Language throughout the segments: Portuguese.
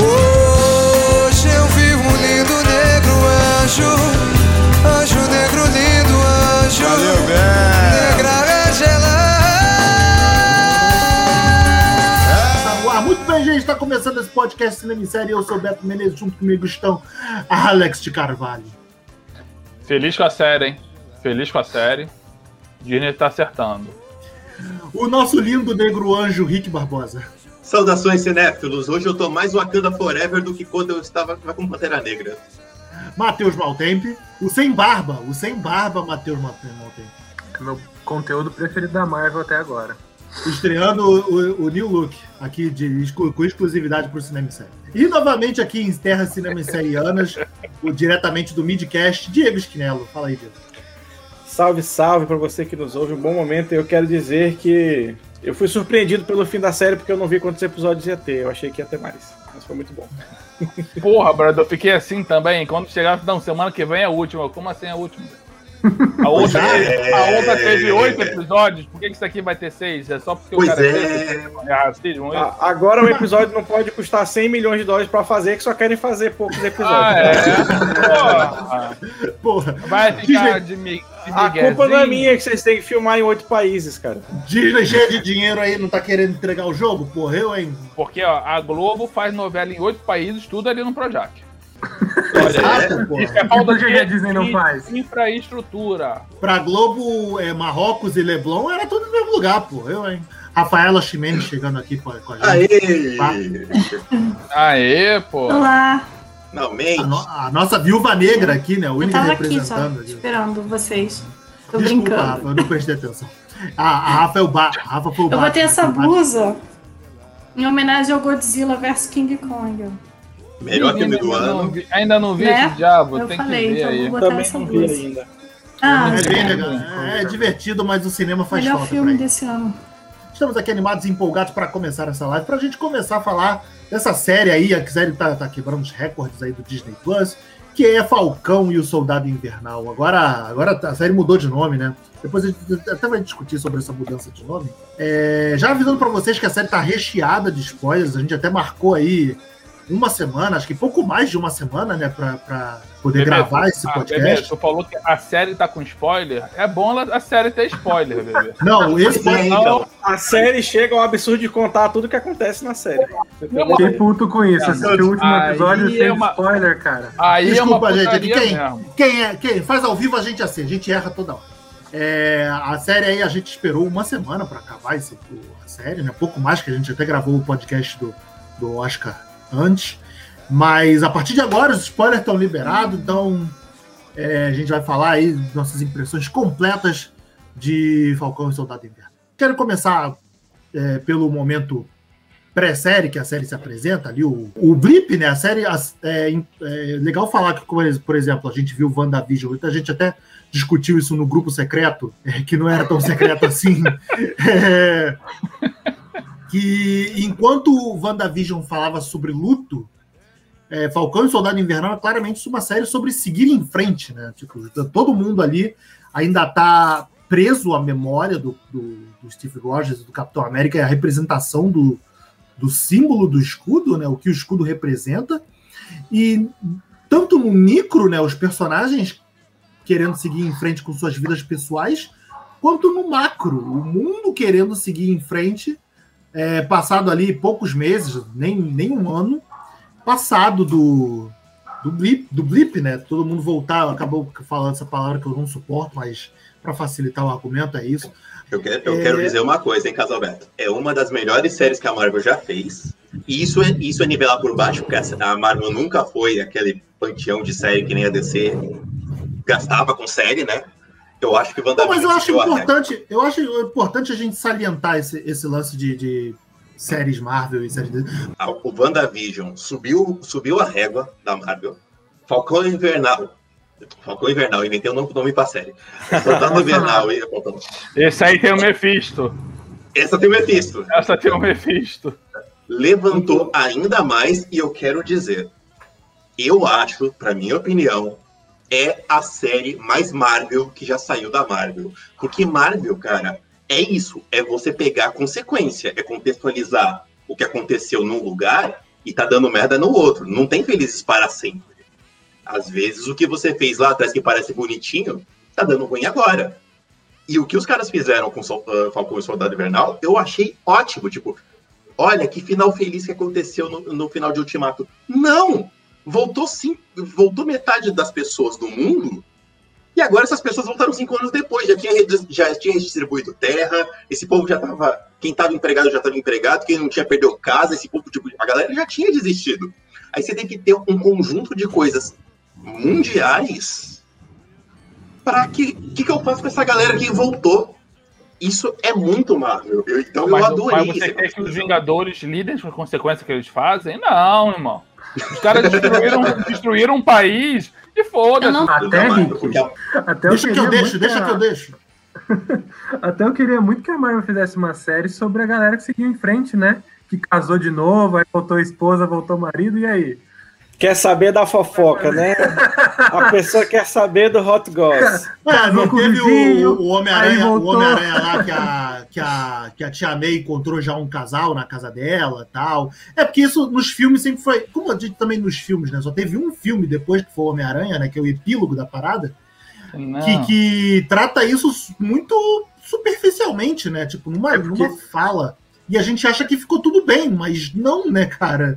Hoje eu vi um lindo negro anjo, anjo negro lindo anjo. Valeu. Negra Angela. Ah, muito bem, gente. Está começando esse podcast Cinema e Série. Eu sou o Beto Menezes. Junto comigo estão Alex de Carvalho. Feliz com a série, hein? Feliz com a série. Disney tá acertando. O nosso lindo negro anjo, Rick Barbosa. Saudações, cinéfilos. Hoje eu tô mais Wakanda Forever do que quando eu estava com Pantera Negra. Matheus Maltempe. O sem barba. O sem barba, Matheus Maltempe. Meu conteúdo preferido da Marvel até agora. Estreando o, o- o New Look, aqui de, com exclusividade para o Cinema e Série. E novamente aqui em terras Cinema e Serianas, o, diretamente do Midcast, Diego Esquinelo. Fala aí, Diego. Salve, salve para você que nos ouve. Um bom momento. Eu quero dizer que eu fui surpreendido pelo fim da série porque eu não vi quantos episódios ia ter. Eu achei que ia ter mais. Mas foi muito bom. Porra, brother, eu fiquei assim também. Quando chegar, não, semana que vem é a última. Como assim é a última? A outra, é. a outra teve oito episódios. Por que que isso aqui vai ter seis? É só porque Pois o cara é. é racismo? A- Agora o episódio não pode custar 100 milhões de dólares para fazer, que só querem fazer poucos episódios. Ah, é? Porra. Porra, Vai ficar de, mi- de A culpa não é minha que vocês têm que filmar em oito países, cara. Disney cheia de dinheiro aí, não tá querendo entregar o jogo? Porra, eu, hein? Porque ó, a Globo faz novela em oito países, tudo ali no Projac. Exato, porra. Isso é falta de a Disney não faz? infraestrutura. Pra Globo, é, Marrocos e Leblon era tudo no mesmo lugar, pô. Eu, hein? Rafaela Ximenes chegando aqui com a, gente. Aê! Aê, pô. Olá, Não, A, no- a nossa viúva negra aqui, né? O eu único tava aqui só, representando. esperando vocês. Tô Desculpa, brincando. Rafa, eu não prestei atenção. A, a Rafa é o ba a Rafa foi o Eu botei Batman, essa Batman. blusa em homenagem ao Godzilla vs King Kong. Melhor filme do Ainda não ano. vi- Ainda não vi Né? esse diabo, Eu tem falei, que ver então aí. vou botar Também essa não vi blusa. ainda. Ah, É bem legal. É divertido, mas o cinema faz melhor falta filme pra ele. desse ano. Estamos aqui animados e empolgados para começar essa live, para a gente começar a falar dessa série aí, a série tá, tá quebrando os recordes aí do Disney Plus, que é Falcão e o Soldado Invernal. Agora, agora a série mudou de nome, né? Depois a gente até vai discutir sobre essa mudança de nome. É, já avisando para vocês que a série tá recheada de spoilers, a gente até marcou aí uma semana, acho que pouco mais de uma semana, né, para pra poder Bebê, gravar esse Ah, podcast. bebê, tu falou que a série tá com spoiler. É bom a série ter spoiler, bebê. Não, esse É, então. A série chega ao absurdo de contar tudo que acontece na série. Uma Fiquei puto com isso. Assisti o último episódio sem é uma- spoiler, cara. Aí Desculpa, é gente, quem-. Quem é? Quem faz ao vivo a gente é assim, a gente erra toda hora. É, a série aí a gente esperou uma semana para acabar esse, a série, né? Pouco mais que a gente até gravou o podcast do, do Oscar antes. Mas a partir de agora os spoilers estão liberados, então é, a gente vai falar aí nossas impressões completas de Falcão e Soldado Inverno. Quero começar é, pelo momento pré-série, que a série se apresenta ali, o, o blip, né? A série. as- é, é legal falar que, por ex- por exemplo, a gente viu WandaVision, a gente até discutiu isso no grupo secreto, é, que não era tão secreto assim. Que enquanto o WandaVision falava sobre luto, é, Falcão e Soldado Invernal é claramente uma série sobre seguir em frente, né? Tipo, todo mundo ali ainda tá preso à memória do, do, do Steve Rogers e do Capitão América, é a representação do, do símbolo do escudo, né? O que o escudo representa. E tanto no micro, né? Os personagens querendo seguir em frente com suas vidas pessoais, quanto no macro, o mundo querendo seguir em frente, é, passado ali poucos meses, nem, nem um ano, passado do, do blip, do blip, né? Todo mundo voltar, acabou falando essa palavra que eu não suporto, mas para facilitar o argumento é isso. Eu, quero, eu É. quero dizer uma coisa, hein, Casalberto? É uma das melhores séries que a Marvel já fez. E isso é, isso é nivelar por baixo, porque a Marvel nunca foi aquele panteão de série que nem a DC gastava com série, né? Eu acho que Não, WandaVision mas eu acho importante, eu acho importante a gente salientar esse, esse lance de, de séries Marvel e séries. de- Ah, O WandaVision subiu, subiu a régua da Marvel. Falcão Invernal. Falcão Invernal, inventei um novo nome pra série. Soldado Invernal e Falcão. Esse aí tem o Mephisto. Essa tem o Mephisto. Essa tem o Mephisto. Levantou ainda mais e eu quero dizer. Eu acho, pra minha opinião, é a série mais Marvel que já saiu da Marvel. Porque Marvel, cara, é isso, é você pegar a consequência, é contextualizar o que aconteceu num lugar e tá dando merda no outro. Não tem felizes para sempre. Às vezes o que você fez lá atrás que parece bonitinho, tá dando ruim agora. E o que os caras fizeram com ah, Falcão e Soldado Invernal, eu achei ótimo. Tipo, olha que final feliz que aconteceu no, no final de Ultimato. Não! Voltou sim, voltou metade das pessoas do mundo. E agora essas pessoas voltaram cinco anos depois. Já tinha, já tinha redistribuído terra. Esse povo já tava. Quem tava empregado já tava empregado. Quem não tinha perdeu casa. Esse povo, tipo, a galera já tinha desistido. Aí você tem que ter um conjunto de coisas mundiais para que que, que eu faço com essa galera que voltou? Isso é muito Marvel. Eu- então eu Mas, adorei mas você quer que os Vingadores lidem com as consequências que eles fazem? Não, irmão. Os caras destruíram, destruíram um país e Eu foda-se. não- Até, até eu Deixa que queria eu deixo, muito deixa que eu deixo. Até eu queria muito que a Marvel fizesse uma série sobre a galera que seguiu em frente, né? Que casou de novo, aí voltou a esposa, voltou o marido, e aí? Quer saber da fofoca, né? A pessoa quer saber do hot goss. É, não teve o, vizinho, o Homem-Aranha. Homem-Aranha lá que a, que, a, que a Tia May encontrou já um casal na casa dela tal. É porque isso nos filmes sempre foi. Como a gente também nos filmes, né? Só teve um filme depois que foi o Homem-Aranha, né? Que é o epílogo da parada, que, que trata isso muito superficialmente, né? Tipo, numa, É porque- numa fala. E a gente acha que ficou tudo bem, mas não, né, cara?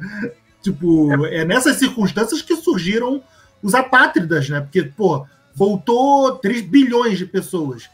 Tipo, é nessas circunstâncias que surgiram os apátridas, né? Porque, pô, voltou 3 bilhões de pessoas.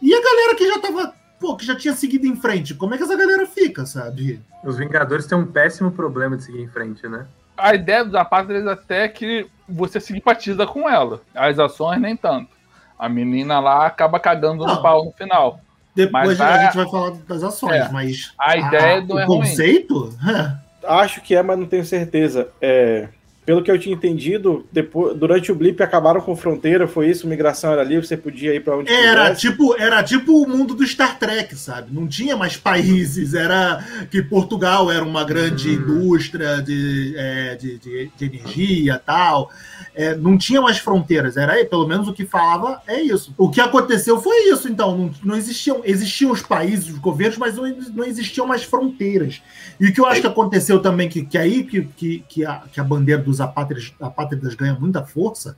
E a galera que já tava, pô, que já tinha seguido em frente, como é que essa galera fica, sabe? Os Vingadores têm um péssimo problema de seguir em frente, né? A ideia dos apátridas até que você simpatiza com ela. As ações nem tanto. A menina lá acaba cagando Não. no pau no final. Depois Mas a a- gente vai falar das ações, É. mas A ideia não o é ruim. Acho que é, mas não tenho certeza. É, pelo que eu tinha entendido, depois, durante o blip acabaram com fronteira, foi isso? Migração era livre, você podia ir pra onde Era quisesse. tipo, era tipo o mundo do Star Trek, sabe? Não tinha mais países, era que Portugal era uma grande indústria de, é, de, de, de energia tal. É, não tinha mais fronteiras, era aí, pelo menos o que falava é isso. O que aconteceu foi isso, então, não, não existiam, existiam os países, os governos, mas não, não existiam mais fronteiras. E o que eu acho que aconteceu também, que, que aí que, que, que, a, que a bandeira dos apátridas, apátridas ganha muita força,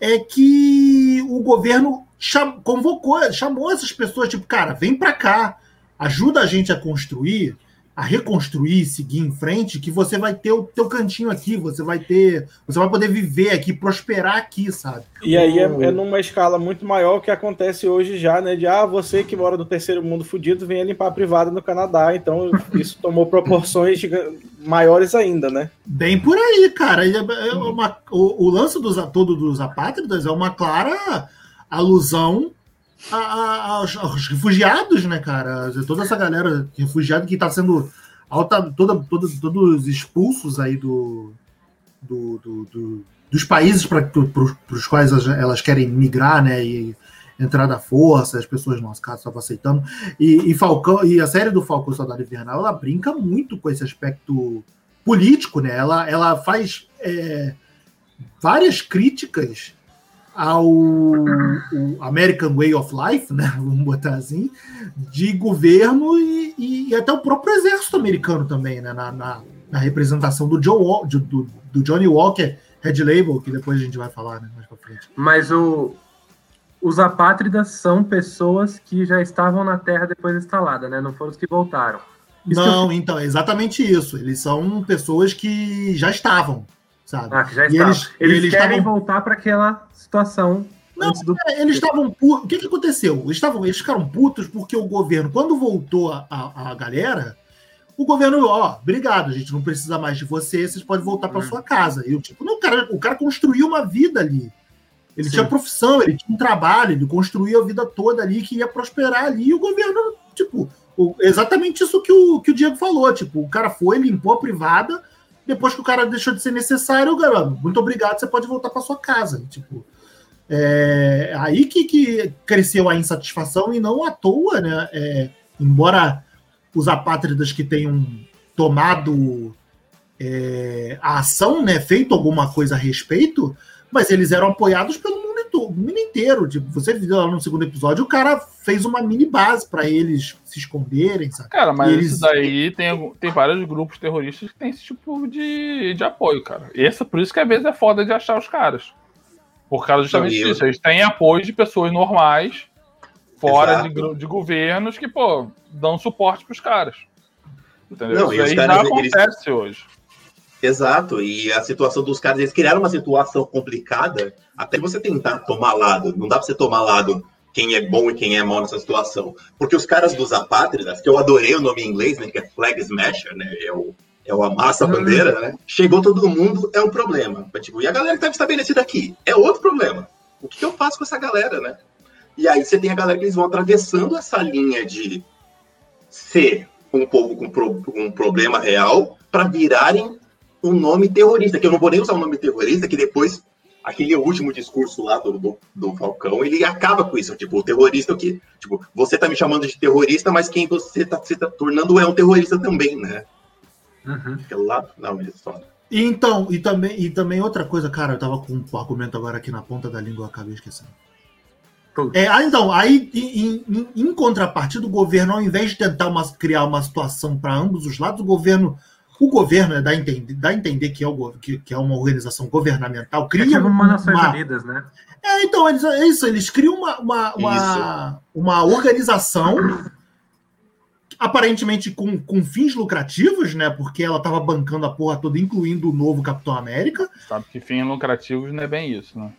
é que o governo cham- convocou, chamou essas pessoas, tipo, cara, vem pra cá, ajuda a gente a construir, a reconstruir, seguir em frente, que você vai ter o teu cantinho aqui, você vai ter, você vai poder viver aqui, prosperar aqui, sabe? E aí é, é numa escala muito maior que acontece hoje já, né? De ah, você que mora no terceiro mundo fudido, venha limpar a privada no Canadá. Então isso tomou proporções maiores ainda, né? Bem por aí, cara. E é- é uma- o, o lance dos, todo dos apátridas é uma clara alusão a- a- aos, aos refugiados, né, cara? Toda essa galera refugiada que está sendo alta, toda, toda, todos expulsos aí do, do, do- do- dos países para os quais elas, querem migrar, né? E entrar da força, as pessoas, no nosso caso, estavam aceitando. E, e Falcão, e a série do Falcão Soldado Invernal, ela brinca muito com esse aspecto político, né? Ela, ela faz é, várias críticas ao American Way of Life, né? Vamos botar assim, de governo e, e- até o próprio exército americano também, né? Na, na- na representação do, John, do, do- Johnny Walker, Red Label, que depois a gente vai falar, né? Mais pra frente. Mas o, os apátridas são pessoas que já estavam na Terra depois instalada, né? Não foram os que voltaram. Isso que eu Não, então, é exatamente isso. Eles são pessoas que já estavam, sabe? Ah, que já E eles- Eles, eles querem estavam- voltar para aquela situação Não, do. É, Eles estavam putos. O que, que aconteceu? Eles, estavam, eles ficaram putos porque o governo, quando voltou a, a, galera, o governo, ó, obrigado, a gente não precisa mais de você, vocês podem voltar para Hum. sua casa. E eu, tipo, não, o cara, o cara construiu uma vida ali. Ele Sim. tinha profissão, ele tinha um trabalho, ele construiu a vida toda ali, que ia prosperar ali, e o governo, tipo, o- exatamente isso que o, que o Diego falou. Tipo, o cara foi, limpou a privada, depois que o cara deixou de ser necessário, o cara, muito obrigado, você pode voltar para sua casa. Tipo, é aí que, que cresceu a insatisfação e não à toa, né? É, embora os apátridas que tenham tomado é, a ação, né, feito alguma coisa a respeito, mas eles eram apoiados pelo mundo to- o mundo inteiro. Tipo, você viu lá no segundo episódio, o cara fez uma mini base pra eles se esconderem, sabe? Cara, mas E eles- isso daí tem, tem vários grupos terroristas que tem esse tipo de, de apoio, cara. Esse, por isso que às vezes é foda de achar os caras. Por causa justamente e disso. Eles têm apoio de pessoas normais, fora de, de governos, que, pô, dão suporte pros caras. Entendeu? Não, e isso aí caras, já eles- acontece hoje. Exato, e a situação dos caras, eles criaram uma situação complicada até você tentar tomar lado. Não dá pra você tomar lado quem é bom e quem é mal nessa situação. Porque os caras dos apátridas, que eu adorei o nome em inglês, né, que é Flag Smasher, né, é o, é o amassa a bandeira, né, chegou todo mundo, é um problema. Mas, tipo, e a galera que estava estabelecida aqui, é outro problema. O que eu faço com essa galera, né? E aí você tem a galera que eles vão atravessando essa linha de ser um povo com, pro- com um problema real para virarem um nome terrorista, que eu não vou nem usar o nome terrorista, que depois, aquele último discurso lá do, do, do Falcão, ele acaba com isso. Tipo, o terrorista, é o que, tipo, você tá me chamando de terrorista, mas quem você tá, você tá tornando é um terrorista também, né? Uhum. Aquele lá, não, ele só. E então, e também, e também outra coisa, cara, eu tava com um argumento agora aqui na ponta da língua, eu acabei esquecendo. É, ah, então, aí em, em- em contrapartida, o governo, ao invés de tentar uma- criar uma situação para ambos os lados, o governo, o governo é, dá, a entender, dá a entender que é, o, que, que é uma organização governamental, É cria tipo uma Nações uma, Unidas, né? É, então, eles, é isso, eles criam uma, uma, uma, uma organização aparentemente com, com fins lucrativos, né? Porque ela tava bancando a porra toda, incluindo o novo Capitão América. Sabe que fins lucrativos não é bem isso, né?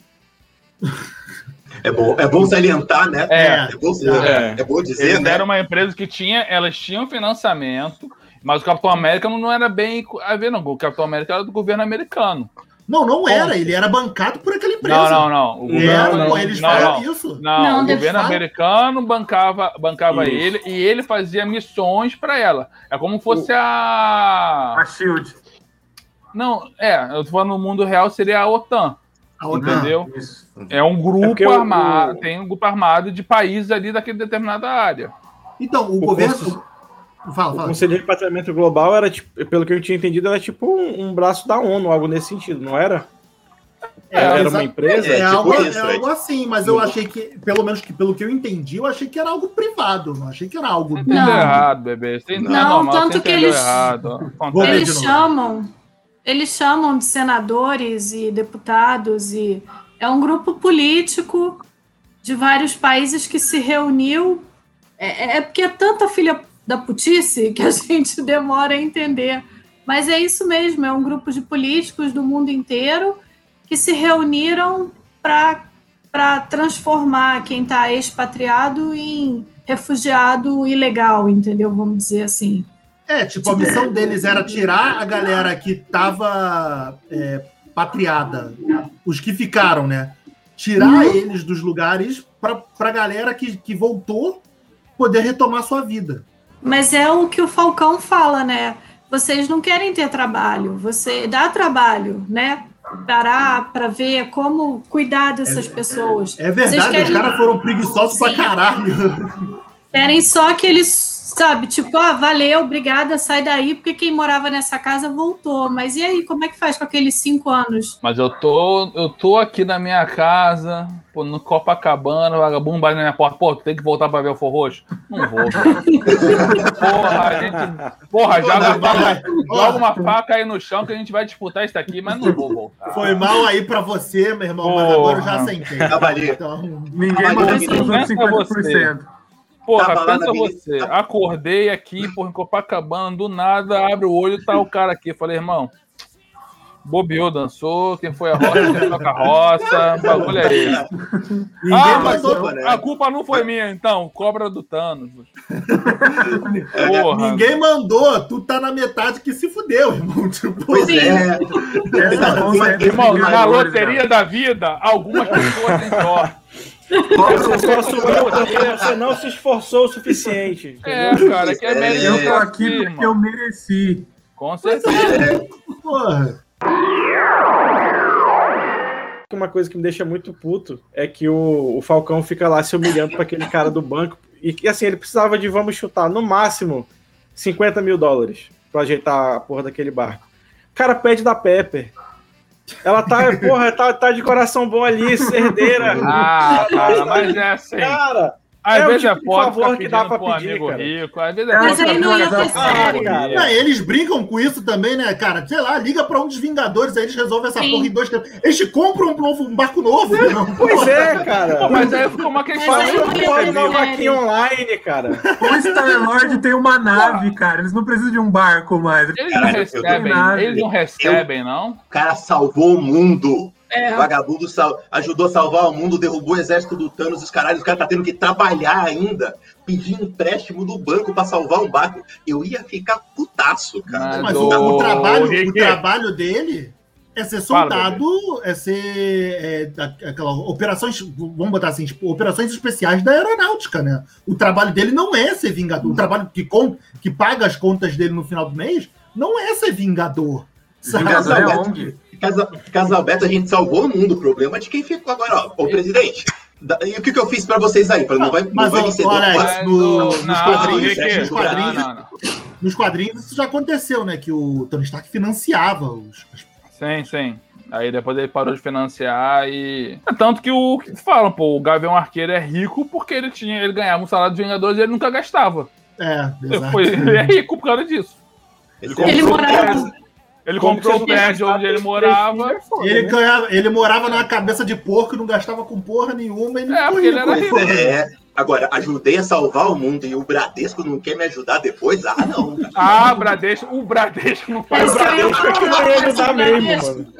É bom, é bom salientar, né? É. É bom, É. é bom dizer, Eles né? eram uma empresa que tinha, elas tinham financiamento, mas o Capitão América não era bem a ver, não. O Capitão América era do governo americano. Não, não era, Ponto. ele era bancado por aquela empresa. Não, não, não. O Era, governo, pô, eles não, não. isso. Não, Não, o governo falam- americano bancava, bancava Isso. ele e ele fazia missões para ela. É como fosse a. A Shield. Não, é, eu tô falando no mundo real seria a OTAN. A outra- Entendeu? Isso. É um grupo porque o- armado, o- tem um grupo armado de países ali daquele determinada área. Então, o, O governo. Conselho- Fala, O fala. Conselho de Repatriamento Global era, tipo, pelo que eu tinha entendido, era tipo um, um braço da ONU, algo nesse sentido, não era? É, era exa- uma empresa? É, É, algo, tipo é isso, algo é. assim, mas eu achei que, pelo menos que pelo que eu entendi, eu achei que era algo privado. Não achei que era algo. Você Não. errado, bebê. Você entendeu Não, normal, tanto que eles- Eles chamam, eles chamam de senadores e deputados e é um grupo político de vários países que se reuniu. É, é porque é tanta filha da putice que a gente demora a entender. Mas é isso mesmo, é um grupo de políticos do mundo inteiro que se reuniram para transformar quem está expatriado em refugiado ilegal, entendeu? Vamos dizer assim. É, tipo, a missão deles era tirar a galera que tava é, patriada, os que ficaram, né? Tirar eles dos lugares pra, pra galera que, que voltou poder retomar sua vida. Mas é o que o Falcão fala, né? Vocês não querem ter trabalho, você dá trabalho, né? Parar para ver como cuidar dessas pessoas. É Vocês verdade, querem- os caras foram preguiçosos pra Sim. caralho. Querem só que eles, sabe, tipo, ah, valeu, obrigada, sai daí, porque quem morava nessa casa voltou. Mas e aí, como é que faz com aqueles cinco anos? Mas eu tô, eu tô aqui na minha casa, pô, no Copacabana, vagabundo batendo na minha porta. Pô, tu tem que voltar pra ver o forro roxo? Não vou. Porra, a gente. Porra, joga, joga, joga uma faca aí no chão que a gente vai disputar isso aqui, mas não vou voltar. Foi mal aí pra você, meu irmão, mas agora eu já assentei. Cavaleiro. Então, Ninguém mandou pensa 50%. Porra, Tava pensa você. Acordei aqui, porra, em Copacabana, do nada, abre o olho e tá o cara aqui. Falei, irmão, bobeou, dançou, quem foi a roça, quem toca a roça, o bagulho é esse. ninguém Ah, mas mandou. né? a culpa não foi minha, então, cobra do Thanos. Porra. Ninguém mandou, tu tá na metade que se fudeu, irmão. Tipo, Pois Sim. é. Essa é dos Irmão, na loteria da vida, algumas pessoas têm sorte. Você só subiu porque você não se esforçou o suficiente. É, cara, que é É, cara. Eu tô aqui porque irmão. eu mereci. Com certeza. porra. Uma coisa que me deixa muito puto é que o, o Falcão fica lá se humilhando pra aquele cara do banco. E que assim, ele precisava de, vamos chutar, no máximo 50 mil dólares pra ajeitar a porra daquele barco. O cara pede da Pepper. Ela tá, porra, tá, tá de coração bom ali, cerdeira. Ah, cara, mas é assim. Cara, Às é o vezes é tipo foda favor que dá pra pedir, amigo cara. rico. Às vezes é Mas aí não ia série. amigo cara. eles brincam com isso também, né, cara? Sei lá, liga pra um dos Vingadores, aí eles resolvem essa Sim. porra em dois tempos. Eles te compram um, novo, um barco novo. não? Pois é, cara. Pô, mas aí ficou uma questão. Mas aí não um uma série. vaquinha online, cara. O Star-Lord tem uma nave, cara. Eles não precisam de um barco mais. Eles não Caralho, recebem, eles não recebem, não? O cara salvou o mundo. É. O vagabundo sal- ajudou a salvar o mundo, derrubou o exército do Thanos, os caralhos, o cara tá tendo que trabalhar ainda, pedir empréstimo do banco pra salvar um barco. Eu ia ficar putaço, cara. Mas Mas o, o trabalho, o trabalho dele é ser Fala, soldado, é ser é, aquela operações, vamos botar assim, tipo, operações especiais da aeronáutica, né? O trabalho dele não é ser vingador. O trabalho que, com, que paga as contas dele no final do mês não é ser vingador. Sabe? Vingador é ONG. Casa, Casa Alberto, a gente salvou o mundo. O problema é de quem ficou agora, ó. Ô, presidente, e o que, que eu fiz pra vocês aí? Pra não vai, Mas, não vai Não, Alex, no- Mas, nos quadrinhos, Rick, nos quadrinhos- não, não, não. Nos quadrinhos isso já aconteceu, né? Que o Tony Stark financiava os. Sim, sim. Aí depois ele parou de financiar e. É tanto que o que falam, pô, o Gavião Arqueiro é rico porque ele tinha, ele ganhava um salário de Vingadores e ele nunca gastava. É, exato. Foi, ele é rico por causa disso. Ele Ele morava. Ele Como comprou o não prédio onde ele morava. é foda, Ele, né? ganhava, ele morava numa cabeça de porco, não gastava com porra nenhuma. Ele É, ficou porque ele era rico. rico. É, agora, ajudei a salvar o mundo e o Bradesco não quer me ajudar depois? Ah, não. Ah, Bradesco, o Bradesco não faz Esse aí é o Bradesco que não ia ajudar mesmo, mano.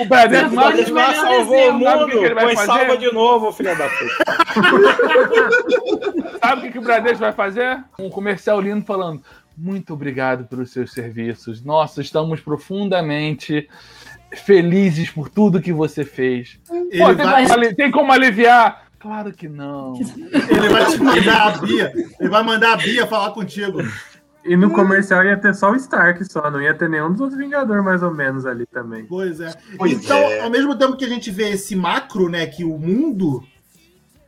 O Bradesco Não não melhor Mas salvou o exemplo. Sabe o que que ele mundo, vai pois fazer? salva de novo, filha da puta. Sabe o que, que o Bradesco vai fazer? Um comercial lindo falando. Muito obrigado pelos seus serviços. Nossa, estamos profundamente felizes por tudo que você fez. Pô, tem, vai- como tem como aliviar? Claro que não. Ele vai te mandar a Bia. Ele vai mandar a Bia falar contigo. E no comercial ia ter só o Stark só, não ia ter nenhum dos outros Vingadores mais ou menos ali também. Pois é. Pois então, é. ao mesmo tempo que a gente vê esse macro, né, que o mundo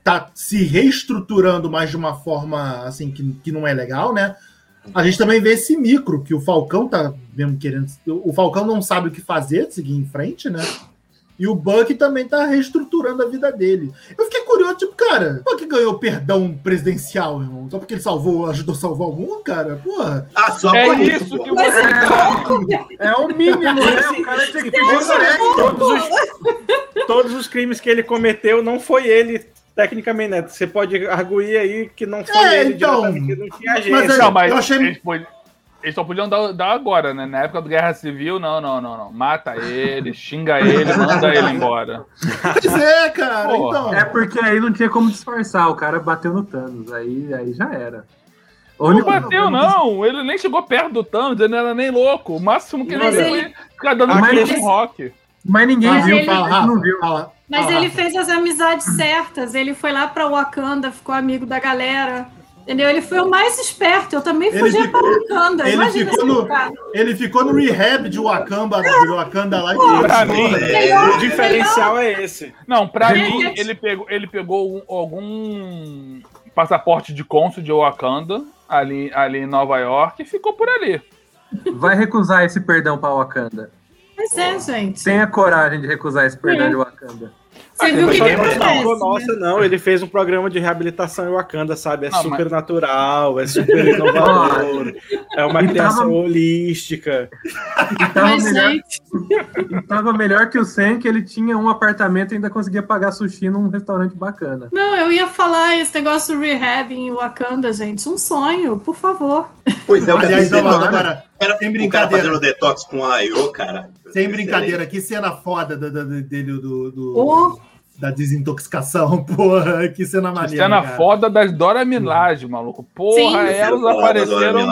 tá se reestruturando mais de uma forma assim que, que não é legal, né? A gente também vê esse micro que o Falcão tá mesmo querendo. O Falcão não sabe o que fazer, seguir em frente, né? E o Buck também tá reestruturando a vida dele. Eu fiquei curioso, tipo, cara, o Buck ganhou perdão presidencial, irmão. Só porque ele salvou, ajudou a salvar o mundo, cara? Porra. Ah, só É por isso pô. que você. É o mínimo, né? O cara tinha que ter Todos os, todos os crimes que ele cometeu não foi ele, tecnicamente, né? Você pode arguir aí que não foi É, ele então. não tinha agência. Mas é- Não, mas eu achei- eles, eles só podiam dar, dar agora, né? Na época do Guerra Civil, não, não, não, não. Mata ele, xinga ele, manda ele embora. Pois é, cara. Porra. Então. É porque aí não tinha como disfarçar, o cara bateu no Thanos, aí, aí já era. Não único bateu, não. Ele nem chegou perto do Thanos, ele não era nem louco. O máximo que ele fez ele- foi ficar dando com rock. Mas ninguém Mas viu, ele- fala, Rafa, não viu. fala- Mas fala, ele Rafa. fez as amizades certas. Ele foi lá pra Wakanda, ficou amigo da galera. Entendeu? Ele foi o mais esperto. Eu também Ele fugia ficou- pra Wakanda. ele Imagina ficou no-. Ele ficou no rehab de Wakanda, de Wakanda lá e Pra mim, Melhor, O diferencial é esse. não, pra Ele- mim, ele pegou, ele pegou um- algum passaporte de cônsul de Wakanda ali, ali em Nova York e ficou por ali. Vai recusar esse perdão pra Wakanda. Mas é, gente. Tenha coragem de recusar esse perdão É. de Wakanda. Você viu o que, que Não, acontece? não, nossa, não, ele fez um programa de reabilitação em Wakanda, sabe? É Não, super natural, é super inovador, é uma E criação tava- holística. E tava, Mas, melhor, gente, e tava melhor que o Sam, que ele tinha um apartamento e ainda conseguia pagar sushi num restaurante bacana. não, eu ia falar esse negócio do rehab em Wakanda, gente. Um sonho, por favor. Pois é, o Aliás, cara, agora, era, sem o cara brincadeira. fazendo detox com a Ayo, cara. Sem brincadeira, que cena foda da- da- da- dele do, do- Oh. da desintoxicação, porra, que cena maneira. Cena cara. foda das Dora Milaje, maluco. Porra, Sim. elas apareceram.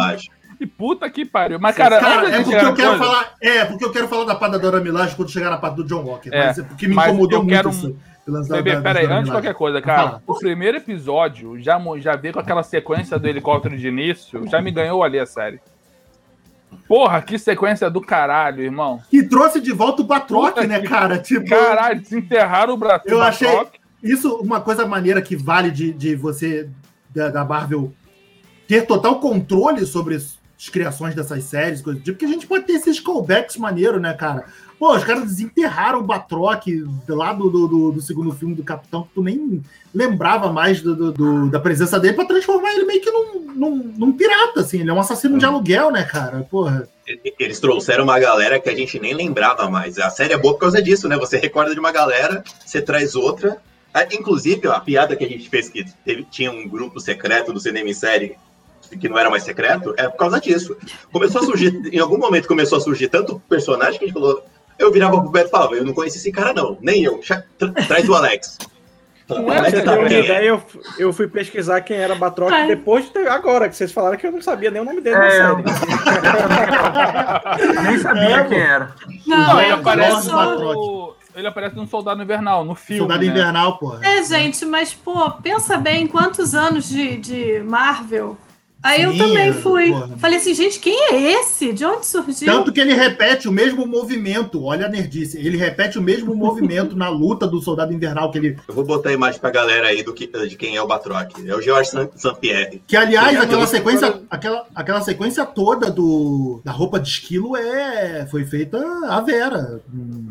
E puta que pariu. Mas, cara, Cara, é porque eu quero coisa- falar. É, porque eu quero falar da parte da Dora Milaje quando chegar na parte do John Walker. É, mas é porque me mas incomodou eu muito quero isso. Bebê, da- da pera aí, Dora antes de qualquer coisa, cara, o primeiro episódio já, já veio com aquela sequência do helicóptero de início, já me ganhou ali a série. Porra, que sequência do caralho, irmão. Que trouxe de volta o Batroc, né, cara? Tipo, Caralho, desenterraram o Brasil. Eu achei- Isso, uma coisa maneira que vale de, de você, da, da Marvel, ter total controle sobre as criações dessas séries, coisas do tipo, porque a gente pode ter esses callbacks maneiro, né, cara? Pô, os caras desenterraram o Batroc lá do, do, do- do segundo filme do Capitão, que tu nem lembrava mais do, do- da presença dele, pra transformar ele meio que num, num, num pirata, assim. Ele é um assassino de aluguel, né, cara? Porra. Eles trouxeram uma galera que a gente nem lembrava mais. A série é boa por causa disso, né? Você recorda de uma galera, você traz outra. Ah, Inclusive, a piada que a gente fez que teve- tinha um grupo secreto do cinema em série que não era mais secreto, é por causa disso. Começou a surgir, em algum momento começou a surgir tanto personagem que a gente falou. Eu virava pro Beto e falava, eu não conheço esse cara, não. Nem eu. Traz o Alex. O Pra Alex tá ideia, eu, eu fui pesquisar quem era Batroc Ai. depois de ter, agora, que vocês falaram que eu não sabia nem o nome dele na É, série. Nem sabia É, quem era. Não, Não, ele é, aparece no. Ele aparece no Soldado Invernal, no filme. Soldado né? Invernal, porra. É, gente, mas, pô, pensa bem, quantos anos de, de Marvel. Aí eu Sim, também é, fui. porra. Falei assim, gente, quem é esse? De onde surgiu? Tanto que ele repete o mesmo movimento. Olha a nerdice. Ele repete o mesmo movimento na luta do Soldado Invernal que ele. Eu vou botar a imagem pra galera aí do que, de quem é o Batroc. É o George St-Pierre. Que, aliás, Sim, aquela eu- sequência, aquela, aquela sequência toda do, da roupa de esquilo é, foi feita a Vera. Hum.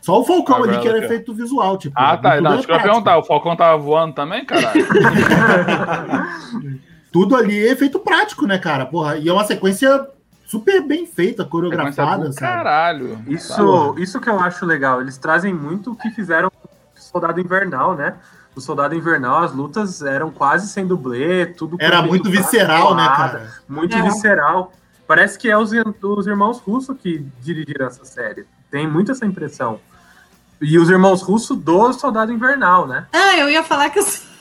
Só o Falcão A ali que era que é. efeito visual. Tipo, Ah, tá. Não, é deixa eu prático. perguntar. O Falcão tava voando também, caralho? Tudo ali é efeito prático, né, cara? Porra, e é uma sequência super bem feita, coreografada, sabe? caralho. Isso, isso que eu acho legal. Eles trazem muito o que fizeram com o Soldado Invernal, né? O Soldado Invernal, as lutas eram quase sem dublê, tudo Era muito visceral, né, cara? Muito É. visceral. Parece que é os, os irmãos russos que dirigiram essa série. Tem muito essa impressão. E os irmãos russos do Soldado Invernal, né? Ah, eu ia falar que eu, Só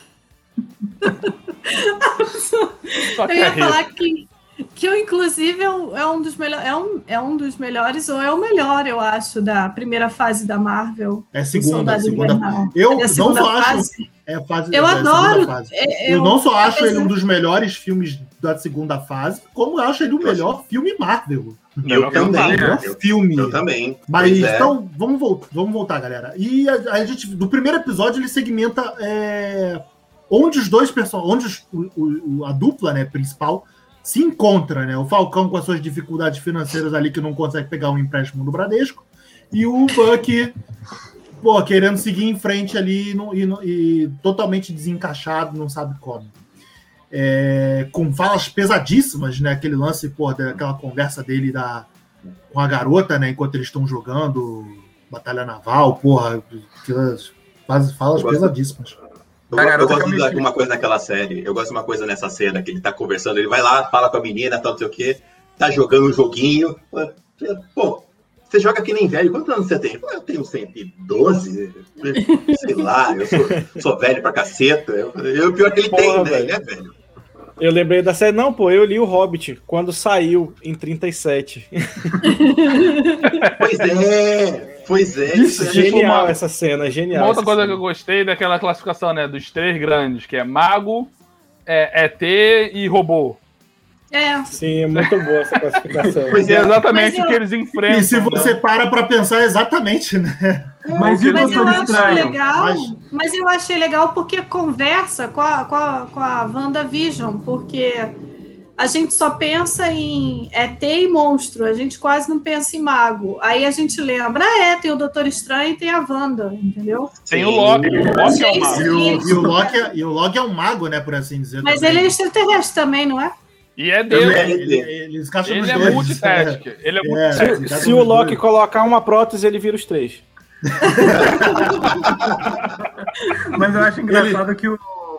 eu ia é falar que, que eu, inclusive, é um, é um dos melhores. É um, é um dos melhores, ou é o melhor, eu acho, da primeira fase da Marvel. É segunda, segunda. Invernal. Eu É a não segunda só acho. fase. É a fase, Eu é a segunda adoro. fase. É, Eu, não só acho ele um dos melhores filmes da segunda fase, como eu acho ele o melhor filme Marvel. Eu também. Melhor Eu, filme. eu também. Mas Pois é. então, vamos voltar, vamos voltar, galera. E a, a gente, do primeiro episódio, ele segmenta é, onde os dois personagens, onde o- o- a dupla né, principal se encontra, né? O Falcão com as suas dificuldades financeiras ali, que não consegue pegar um empréstimo do Bradesco, e o Buck, pô, querendo seguir em frente ali e, e e totalmente desencaixado, não sabe como. É, com falas pesadíssimas, né? Aquele lance, pô, daquela conversa dele da, com a garota, né? Enquanto eles estão jogando Batalha Naval, porra, aquelas falas, falas Eu pesadíssimas. Eu, gosto de uma coisa naquela série. Eu gosto de uma coisa nessa cena que ele tá conversando. Ele vai lá, fala com a menina, tal, não sei o quê. Tá jogando um joguinho. Pô, você joga que nem velho. Quantos anos você tem? Eu tenho 112. Sei lá, eu sou, sou velho pra caceta. Eu, eu, o pior que ele tem, Porra, né? velho. Ele é velho. Eu lembrei da série. Não, pô, eu li o Hobbit quando saiu em 37. Pois é, pois é. Isso é genial uma- essa cena, genial. Uma outra coisa cena. que eu gostei daquela classificação, né? Dos três grandes, que é mago, é, ET e robô. É, Sim, é muito boa essa classificação. Pois é é. exatamente eu- o que eles enfrentam. E se né? você para pra pensar exatamente, né? Mas mas eu acho Estranho? legal, Mas- mas... eu achei legal porque conversa com a, com a, com a WandaVision, porque a gente só pensa em ET e monstro, a gente quase não pensa em mago. Aí a gente lembra, ah, é, tem o Doutor Estranho e tem a Wanda, entendeu? Tem o Loki. O Loki é o mago. E o, e o Loki, é- e o Loki é um mago, né? Por assim dizer. Mas também. ele é extraterrestre também, não é? E é dele. ele, ele, Ele é dois. multitask. Ele é É, multitask. Se, se o Loki colocar uma prótese, ele vira os três. Mas eu acho engraçado que o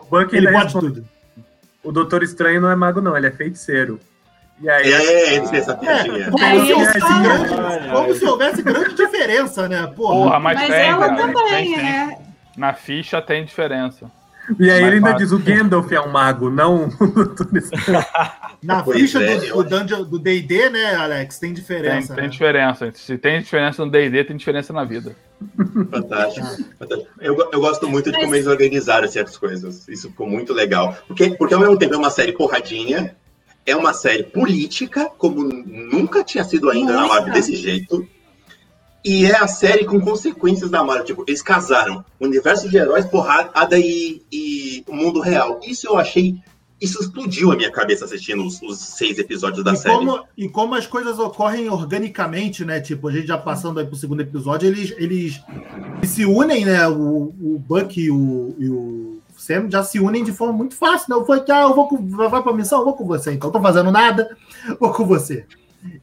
Buck Ele pode responde, tudo. o Doutor Estranho não é mago, não, ele é feiticeiro. E aí, É, ele tem essa É, piadinha. como, se houvesse grande, Ai, como ai. se houvesse grande diferença, né? Porra. Porra, mas, Mas tem, ela cara. também, Tem, tem. é. Na ficha tem diferença. E aí Mas ele ainda fácil. diz: o Gandalf é um mago, não o. Na Pois ficha é, do- do D&D, né, Alex? Tem Tem, diferença. tem né? diferença. Se tem diferença no D&D, tem diferença na vida. Fantástico. fantástico. Eu, eu gosto muito de como eles organizaram certas coisas. Isso ficou muito legal. Porque, porque ao mesmo tempo é uma série porradinha, é uma série política, como nunca tinha sido ainda na. Marvel desse jeito. E é a série com consequências da Marvel. Tipo, eles casaram universo de heróis, porrada e, e o mundo real. Isso eu achei isso explodiu a minha cabeça assistindo os, os seis episódios da E série. como, e como as coisas ocorrem organicamente, né? Tipo, a gente já passando aí pro segundo episódio, eles, eles, eles se unem, né? O, o Buck e o, e o Sam já se unem de forma muito fácil, né? Foi que, ah, eu vou vai pra missão, eu vou com você. Então, tô fazendo nada, vou com você.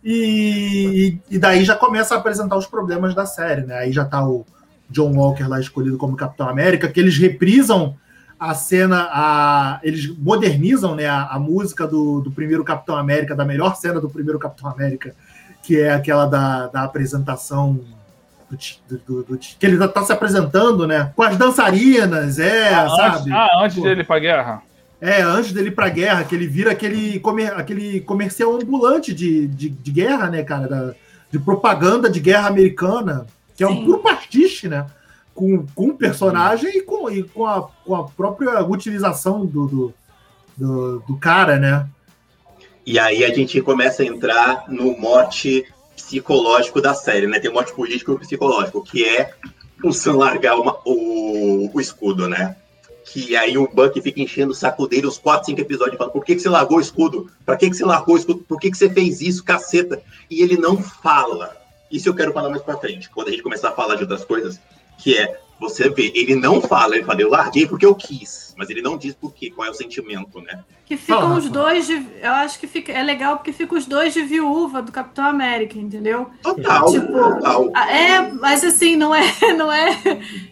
E, e daí já começa a apresentar os problemas da série, né? Aí já tá o John Walker lá escolhido como Capitão América, que eles reprisam a cena, a, eles modernizam né, a, a música do, do primeiro Capitão América, da melhor cena do primeiro Capitão América, que é aquela da, da apresentação do, do- do- que ele tá se apresentando, né? Com as dançarinas, é, Ah, antes, sabe? ah, antes Pô. dele ir pra guerra. É, antes dele ir pra guerra, que ele vira aquele, comer, aquele comercial ambulante de, de, de guerra, né, cara? Da- de propaganda de guerra americana, que é um puro pastiche, né? Com, com o personagem e com, e com, a, com a própria utilização do, do, do, do cara, né? E aí a gente começa a entrar no mote psicológico da série, né? Tem mote político e psicológico, que é o Sam largar uma- o, o escudo, né? Que aí o Buck fica enchendo o saco dele uns 4, 5 episódios e fala: Por que, que você largou o escudo? Pra que, que você largou o escudo? Por que, que você fez isso, caceta? E ele não fala. Isso eu quero falar mais pra frente, quando a gente começar a falar de outras coisas, que é, você vê, ele não fala, ele fala, eu larguei porque eu quis, mas ele não diz por quê, qual é o sentimento, né? Que ficam os dois de. Eu acho que fica, é legal porque ficam os dois de viúva do Capitão América, entendeu? Total, Tipo, total. É, mas assim, não é, não é.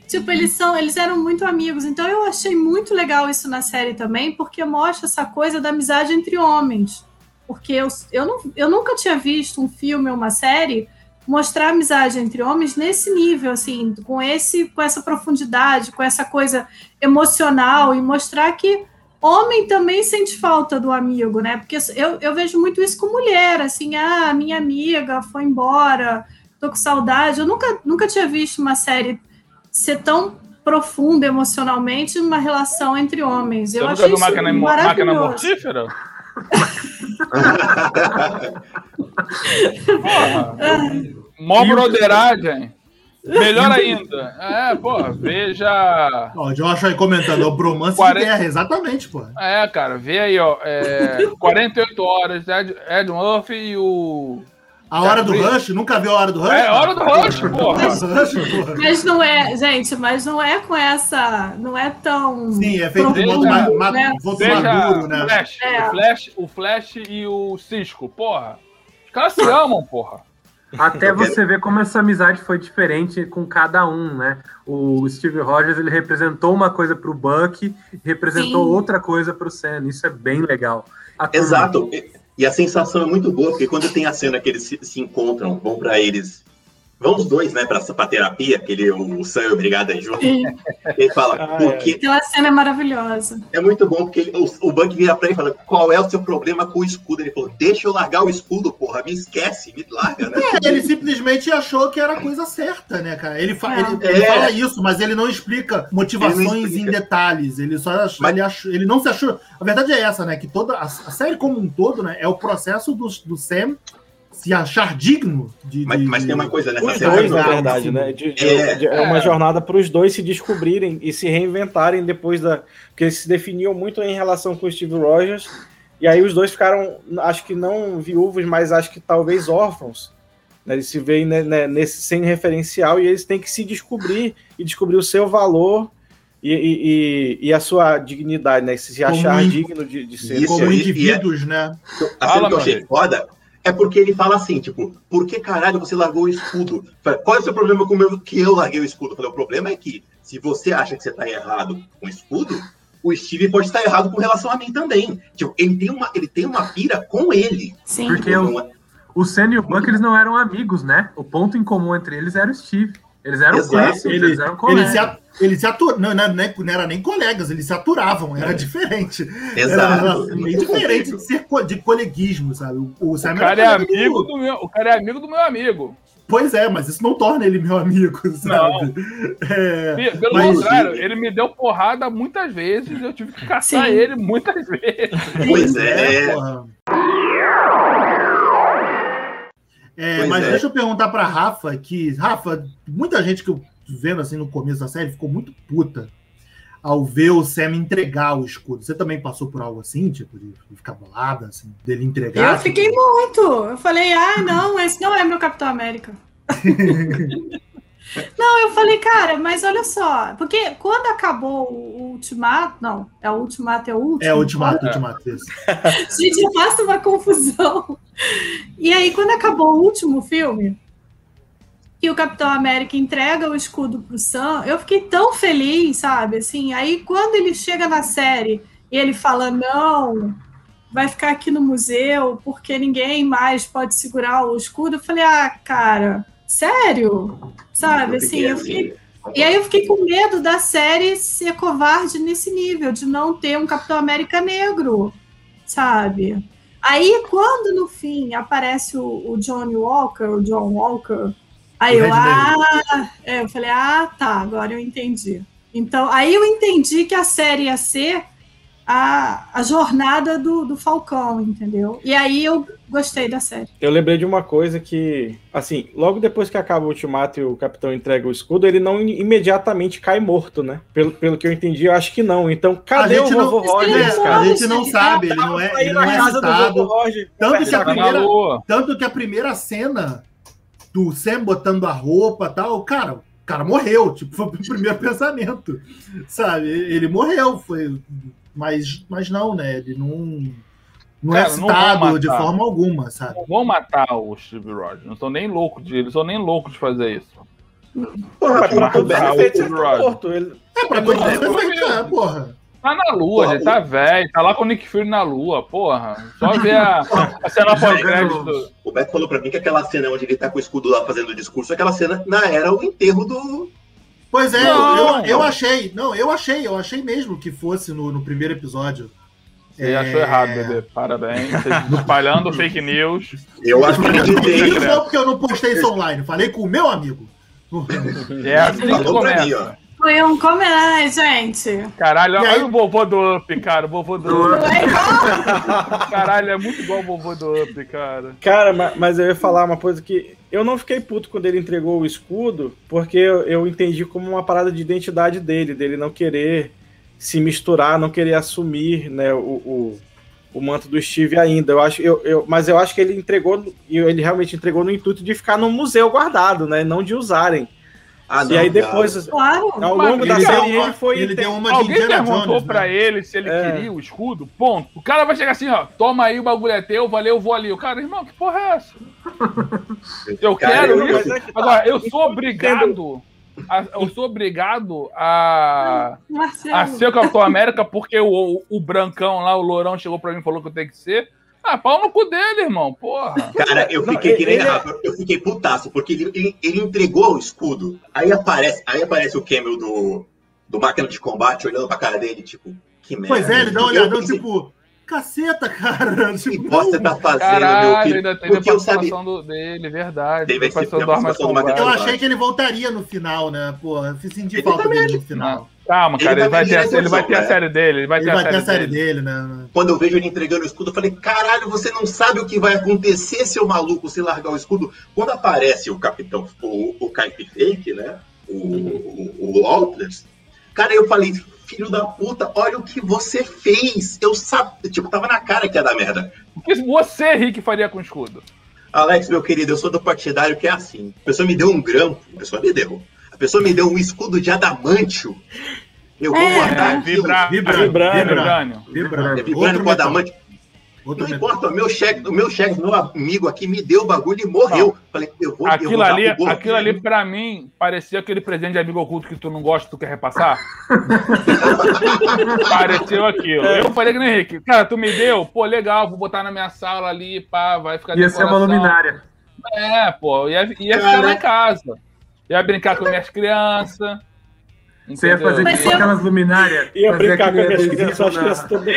Tipo, eles são, eles eram muito amigos. Então eu achei muito legal isso na série também, porque mostra essa coisa da amizade entre homens. Porque eu, eu, não, eu nunca tinha visto um filme ou uma série mostrar amizade entre homens nesse nível, assim, com esse, com essa profundidade, com essa coisa emocional e mostrar que homem também sente falta do amigo, né? Porque eu, eu vejo muito isso com mulher, assim, ah, minha amiga foi embora, tô com saudade. Eu nunca, nunca tinha visto uma série ser tão profunda emocionalmente numa relação entre homens. Você Eu achei viu isso máquina, mo- máquina maravilhoso. mortífera? Porra. Mó broderagem. Melhor ainda. É, porra, veja. Ó, o Josh aí comentando, é o bromance Quarenta- de guerra, exatamente, pô. É, cara, vê aí, ó. É, 48 horas, Ed, Ed Murphy e o. A hora do Tá, Rush, nunca viu a hora do Rush? É, a hora do Rush, porra. Mas não é, gente, mas não é com essa. Não é tão. Sim, é feito de modo, ma né? maduro, né? Flash, É. o Flash, o Flash e o Cisco, porra. Os caras se amam, porra. Até você ver como essa amizade foi diferente com cada um, né? O Steve Rogers ele representou uma coisa pro Buck, representou Sim. outra coisa pro Sam. Isso é bem legal. Exato. E- a sensação é muito boa, porque quando tem a cena que eles se, se encontram, vão pra eles. Vão os dois, né, pra, pra terapia, aquele, o Sam é obrigado a ir junto. Sim. Ele fala, Ah, porque Aquela cena é maravilhosa. é muito bom, porque ele- o, o Buck vira pra ele e fala: qual é o seu problema com o escudo? Ele falou: deixa eu largar o escudo, porra, me esquece, me larga, né? É, ele simplesmente achou que era a coisa certa, né, cara? Ele, fa- É. ele, ele É. fala isso, mas ele não explica motivações não explica. em detalhes. Ele só achou, Mas- ele, achou, ele não se achou. A verdade é essa, né? Que toda a, a série como um todo, né, é o processo do, do Sam se achar digno de. Mas, de- mas tem uma coisa nessa Os cena. dois, na Exato, verdade, sim. né? De- de- É. de- é uma É. jornada para os dois se descobrirem e se reinventarem depois da. Porque eles se definiam muito em relação com o Steve Rogers. E aí os dois ficaram, acho que não viúvos, mas acho que talvez órfãos. né? Eles se veem né, né, nesse sem referencial e eles têm que se descobrir e descobrir o seu valor e, e- e- e a sua dignidade, né? Se achar digno de, de ser. Isso, como e- indivíduos, né? A Fala, cena que eu achei foda é porque ele fala assim, tipo, por que caralho você largou o escudo? Qual é o seu problema com o meu, que eu larguei o escudo? Eu falei, o problema é que se você acha que você tá errado com o escudo, o Steve pode estar errado com relação a mim também. Tipo, ele tem uma, ele tem uma pira com ele. Sim. Porque Tipo, não é- O Sam e o Buck eles não eram amigos, né? O ponto em comum entre eles era o Steve. Eles eram Exato. conhecidos, Ele, eles eram ele colegas. se, a- ele se atura, não, não, não, não era nem colegas, eles se aturavam, era diferente. Era Exato. meio diferente de ser co- de coleguismo, sabe? O, o O era cara é colega amigo do- do meu, o cara é amigo do meu amigo. Pois é, mas isso não torna ele meu amigo, sabe? É, Pe- Pelo Mas- contrário, ele me deu porrada muitas vezes, eu tive que caçar Sim. ele muitas vezes. Pois é. porra. É, mas é. deixa eu perguntar pra Rafa que, Rafa, muita gente que eu vendo assim no começo da série ficou muito puta. ao ver o Sam entregar o escudo. Você também passou por algo assim, tipo, de ficar bolada, assim, dele entregar? Eu fiquei muito. Eu falei, ah, não, esse não é meu Capitão América. não, eu falei, cara, mas olha só, porque quando acabou o Ultimato, não, é o Ultimato, é o último. É o Ultimato, Ultimato, isso. Gente, eu faço uma confusão. E aí, quando acabou o último filme, que o Capitão América entrega o escudo pro Sam, eu fiquei tão feliz, sabe? Assim, aí quando ele chega na série e ele fala, não, vai ficar aqui no museu porque ninguém mais pode segurar o escudo, eu falei, ah, cara, sério? Sabe, assim, eu fiquei... E aí eu fiquei com medo da série ser covarde nesse nível, de não ter um Capitão América negro, sabe? Aí, quando no fim aparece o, o Johnny Walker, o John Walker, aí O eu, ah, é, eu falei, ah, tá, agora eu entendi. Então, aí eu entendi que a série ia ser a, a jornada do, do Falcão, entendeu? E aí eu gostei da série. Eu lembrei de uma coisa que, assim, logo depois que acaba o ultimato e o capitão entrega o escudo, ele não imediatamente cai morto, né? Pelo, pelo que eu entendi, eu acho que não. Então, cadê o vovô Rogers, É, cara? a gente não sabe, ele não é, ele na não é casa do vovô citado. Roger. Tanto que a Tá primeira, tanto que a primeira cena do Sam botando a roupa e tal, cara, o cara morreu, tipo, foi o primeiro pensamento, sabe? Ele morreu, foi, mas, mas não, né? Ele não, não é Cara, não vão citado de matar. forma alguma, sabe? Não vão matar o Steve Rogers. Não sou nem louco de. Eles são nem loucos de fazer isso. Porra, pra Beto- efeitos, ele o tá morto. Ele... É, pra É, mas os é, é, porra. Tá na lua, Porra, ele tá velho, tá lá com o Nick Fury na lua, porra. Só ver a, a cena pós-crédito. O Beto falou pra mim que aquela cena onde ele tá com o escudo lá fazendo o discurso, aquela cena na era o enterro do. Pois é, Não. eu, eu achei, não, eu achei, eu achei mesmo que fosse no, no primeiro episódio. Você É. achou errado, bebê. Parabéns. Você espalhando fake news. Eu acho que Não acreditei. foi porque eu não postei isso online, falei com o meu amigo. É assim que Falou pra mim, ó. Foi um comentário, gente. Caralho, E aí- olha o vovô do Up, cara. O vovô do Up. É? Caralho, é muito igual o vovô do Up, cara. Cara, ma- mas eu ia falar uma coisa que eu não fiquei puto quando ele entregou o escudo, porque eu, eu entendi como uma parada de identidade dele, dele não querer se misturar, não querer assumir né, o, o, o manto do Steve ainda. Eu acho, eu, eu, mas eu acho que ele entregou, e ele realmente entregou no intuito de ficar no museu guardado, né? Não de usarem. Ah, e aí depois, Claro. ao longo da ele série, uma- ele foi. ele deu uma de Alguém Indiana perguntou Jones, pra né? ele se ele É. queria o escudo? Ponto. O cara vai chegar assim, ó. Toma aí, o bagulho é teu, valeu, eu vou ali. O cara, irmão, que porra é essa? Eu Cara, quero eu- isso. é que tá. Agora, eu sou obrigado. A- eu sou obrigado a, Marcelo. a ser o Capitão América porque o, o, o brancão lá, o lourão, chegou pra mim e falou que eu tenho que ser. Ah, pau no cu dele, irmão. Porra. Cara, eu Não, fiquei que nem ele é- eu fiquei putaço, porque ele, ele, ele entregou o escudo. Aí aparece, aí aparece o camel do, do máquina de combate olhando pra cara dele, tipo, que merda. Pois é, ele dá uma olhadão, pensei, tipo, caceta, cara. que Tipo, bosta você tá fazendo, meu Caralho, filho? ainda teve a Porque eu sabia. participação do, dele, verdade. Teve a participação do a. Eu achei que ele voltaria no final, né? Pô, eu senti Ele falta dele no final. Calma, Ele cara, ele vai vai, ter ter, direção, ele vai ter a né? série dele. Ele vai Ele ter vai a ter série, a série dele. dele, né? Quando eu vejo ele entregando o escudo, eu falei, caralho, você não sabe o que vai acontecer, seu maluco, se largar o escudo. Quando aparece o capitão, o, o Kaipe Fake, né? O, o, o Walters, cara, eu falei, filho da puta, olha o que você fez. Eu sabia, tipo, tava na cara que ia dar merda. O que você, Rick, faria com o escudo? Alex, meu querido, eu sou do partidário que é assim. A pessoa me deu um grampo, a pessoa me deu. A pessoa me deu um escudo de adamantio. Eu vou É, guardar É, aquilo. Vibrânio, vibrânio, vibrânio. vibrânio. Vibrando. Vibrando com adamante. Outro Não importa, o meu chefe, o meu chefe, meu amigo aqui me deu o bagulho e morreu. Falei, eu vou, eu Aquilo vou dar ali, governo. aquilo ali, pra mim, parecia aquele presente de amigo oculto que tu não gosta, tu quer repassar. Pareceu aquilo. Eu falei que nem Henrique. Cara, tu me deu? Pô, legal, vou botar na minha sala ali, pá, vai ficar Ia ser uma luminária. É, pô, ia, ia ficar lá em casa. Ia brincar com minhas crianças. Você ia fazer tipo eu- aquelas luminárias. Ia fazer brincar com as adesivo crianças, acho que na-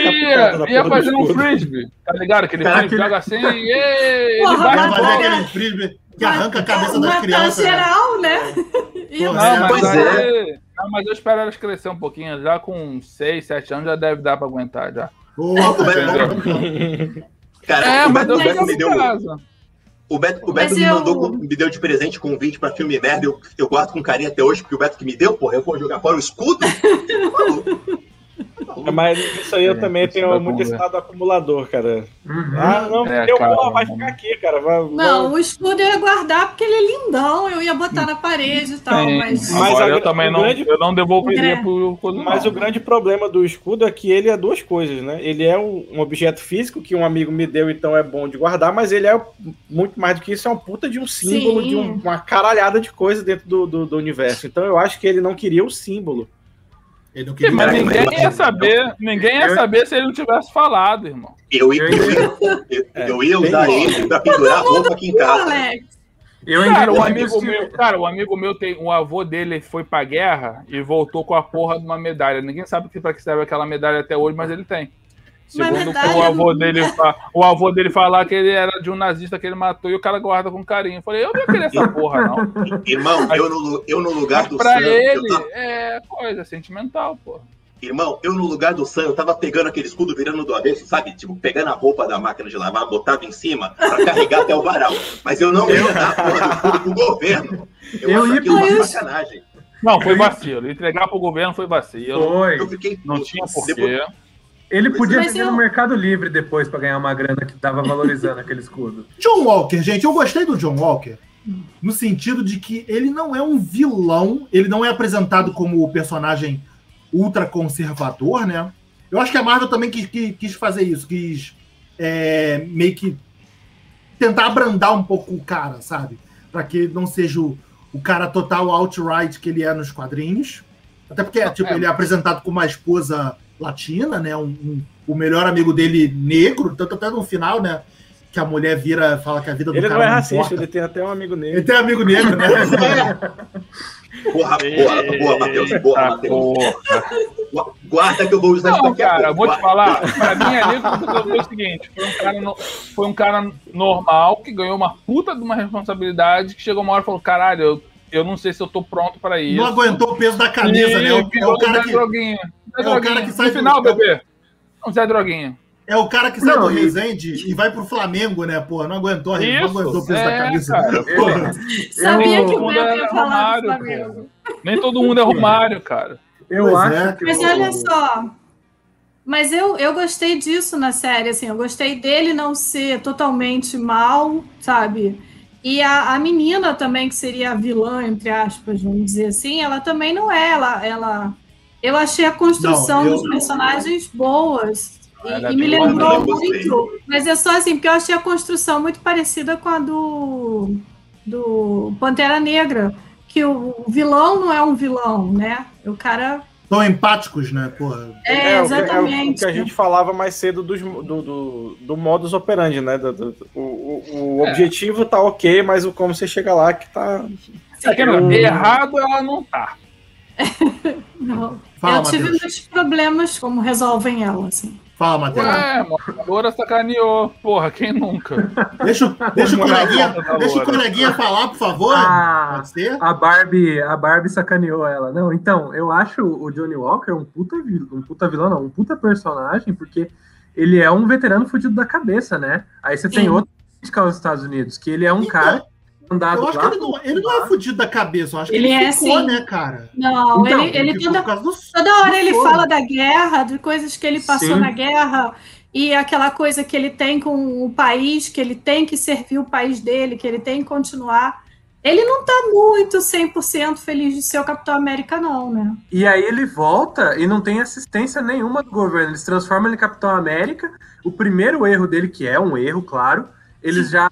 ia Ia, fazer um frisbee, tá ligado? Aquele Cara, frisbee joga assim, e ele Vai fazer aquele frisbee que arranca a cabeça das crianças. né? geral, né? E Não, É, mas pois aí. Não, mas eu espero elas crescer um pouquinho. Já com 6, 7 anos já deve dar pra aguentar já. Beto- cara, É, o mas eu me em deu, casa. O Beto, o Beto me eu- mandou, me deu de presente convite pra filme merda. Eu, eu guardo com carinho até hoje, porque o Beto que me deu, porra, eu vou jogar fora o escudo? Maluco. Mas isso aí eu É, também tenho vai muito esse comer. lado acumulado, cara. Uhum. Ah, não, É, deu cara, bola, vai não. ficar aqui, cara. Vai, Não, vai- o escudo eu ia guardar porque ele é lindão, eu ia botar na parede e tal, Sim. mas. Mas Agora a- eu também não, grande- eu não devolveria É. pro Mas o grande problema do escudo é que ele é duas coisas, né? Ele é um, objeto físico que um amigo me deu, então é bom de guardar, mas ele é muito mais do que isso, é um puta de um símbolo, Sim. de um- uma caralhada de coisa dentro do, do, do universo. Então eu acho que ele não queria o símbolo. Mas ninguém mas- ia saber, ninguém ia saber se ele não tivesse falado, irmão. Eu, ia- eu, ia- eu, eu ia usar ele pra pendurar roupa aqui em casa. Alex, Eu Cara, ainda o amigo meu, cara, o amigo meu tem, o avô dele foi pra guerra e voltou com a porra de uma medalha. Ninguém sabe que para que serve aquela medalha até hoje, mas ele tem. Segundo medalha o avô dele, o avô dele falar que ele era de um nazista que ele matou e o cara guarda com carinho. Eu falei, eu não ia querer essa porra não. Irmão, eu no, eu no lugar do Pra Sam, eu ele tava- é coisa sentimental, porra. irmão, eu no lugar do Sam, eu tava pegando aquele escudo virando do avesso, sabe? Tipo, pegando a roupa da máquina de lavar, botava em cima pra carregar até o varal. Mas eu não ia dar a porra do escudo pro governo. Eu, Eu acho ia aquilo uma pra- sacanagem. Não, foi vacilo. Entregar pro governo foi vacilo. Foi. Eu fiquei Não tinha Depois- porquê. Ele podia Mas vender eu- no Mercado Livre depois pra ganhar uma grana que tava valorizando aquele escudo. John Walker, gente, eu gostei do John Walker no sentido de que ele não é um vilão, ele não é apresentado como o personagem ultraconservador, né? Eu acho que a Marvel também quis, quis- quis fazer isso, quis é, meio que tentar abrandar um pouco o cara, sabe? Pra que ele não seja o, o cara total outright que ele é nos quadrinhos. Até porque tipo, É. ele é apresentado com uma esposa latina, né? Um, um- o melhor amigo dele negro, tanto até no final, né? Que a mulher vira, fala que a vida do Ele cara não é racista, importa. ele tem até um amigo Ele negro. tem amigo negro, né? Porra, boa, boa, Matheus. Boa, Matheus. porra. Guarda que eu vou usar isso daqui a cara, pouco. vou te falar, pra mim ali foi o seguinte, foi um, cara no- foi um cara normal que ganhou uma puta de uma responsabilidade que chegou uma hora e falou, caralho, eu, eu não sei se eu tô pronto pra isso. não aguentou o peso da camisa, E né? É o, é o cara Zé que, Droguinha. É o cara que sai No final, do- bebê. Não, Zé Droguinha. é o cara que sai Não, do e- Resende e vai pro Flamengo, né? Pô, não aguentou, não Isso, aguentou o peso da é, camisa. cara. Porra. sabia Eu- que o Beto é ia falar do Flamengo. pô. Nem todo mundo é Romário, cara. Eu Pois acho é. que Mas o- olha só. Mas eu, eu gostei disso na série, assim, eu gostei dele não ser totalmente mal, sabe? E a, a menina também, que seria a vilã, entre aspas, vamos dizer assim, ela também não é. Ela, ela... Eu achei a construção Não, dos personagens boas. E, e me lembrou muito. Mas é só assim, porque eu achei a construção muito parecida com a do, do Pantera Negra. Que o, o vilão não é um vilão, né? O cara. Tão empáticos, né? Porra. É, o que- é o exatamente. que a gente falava mais cedo dos, do, do, do modus operandi, né? Do- do- o o, o É. objetivo tá ok, mas o como você chega lá que tá. É que não, errado ela não tá. Não. Fala, eu tive Matheus. muitos problemas como resolvem ela, assim. Fala, Matheus. Ué, mano, a Loura sacaneou. Porra, quem nunca? Deixa, o- deixa, o coleguinha, deixa o coleguinha falar, por favor. Ah, Pode ser? a Barbie, a Barbie sacaneou ela. Não, então, eu acho o Johnny Walker um puta vilão, um puta vilão, não, um puta personagem, porque ele é um veterano fudido da cabeça, né? Aí você tem Sim. outra crítica aos Estados Unidos, que ele é um Então, cara andado Eu acho lá. que ele não, ele não é fudido da cabeça, eu acho que Ele ele, é, ficou, sim. né, cara? Não, Então, ele, ele toda, do toda hora ele fogo. fala da guerra, de coisas que ele passou Sim. na guerra, e aquela coisa que ele tem com o país, que ele tem que servir o país dele, que ele tem que continuar. Ele não tá muito 100% feliz de ser o Capitão América, não, né? E aí ele volta e não tem assistência nenhuma do governo. Eles transformam ele em Capitão América. O primeiro erro dele, que é um erro, claro, eles já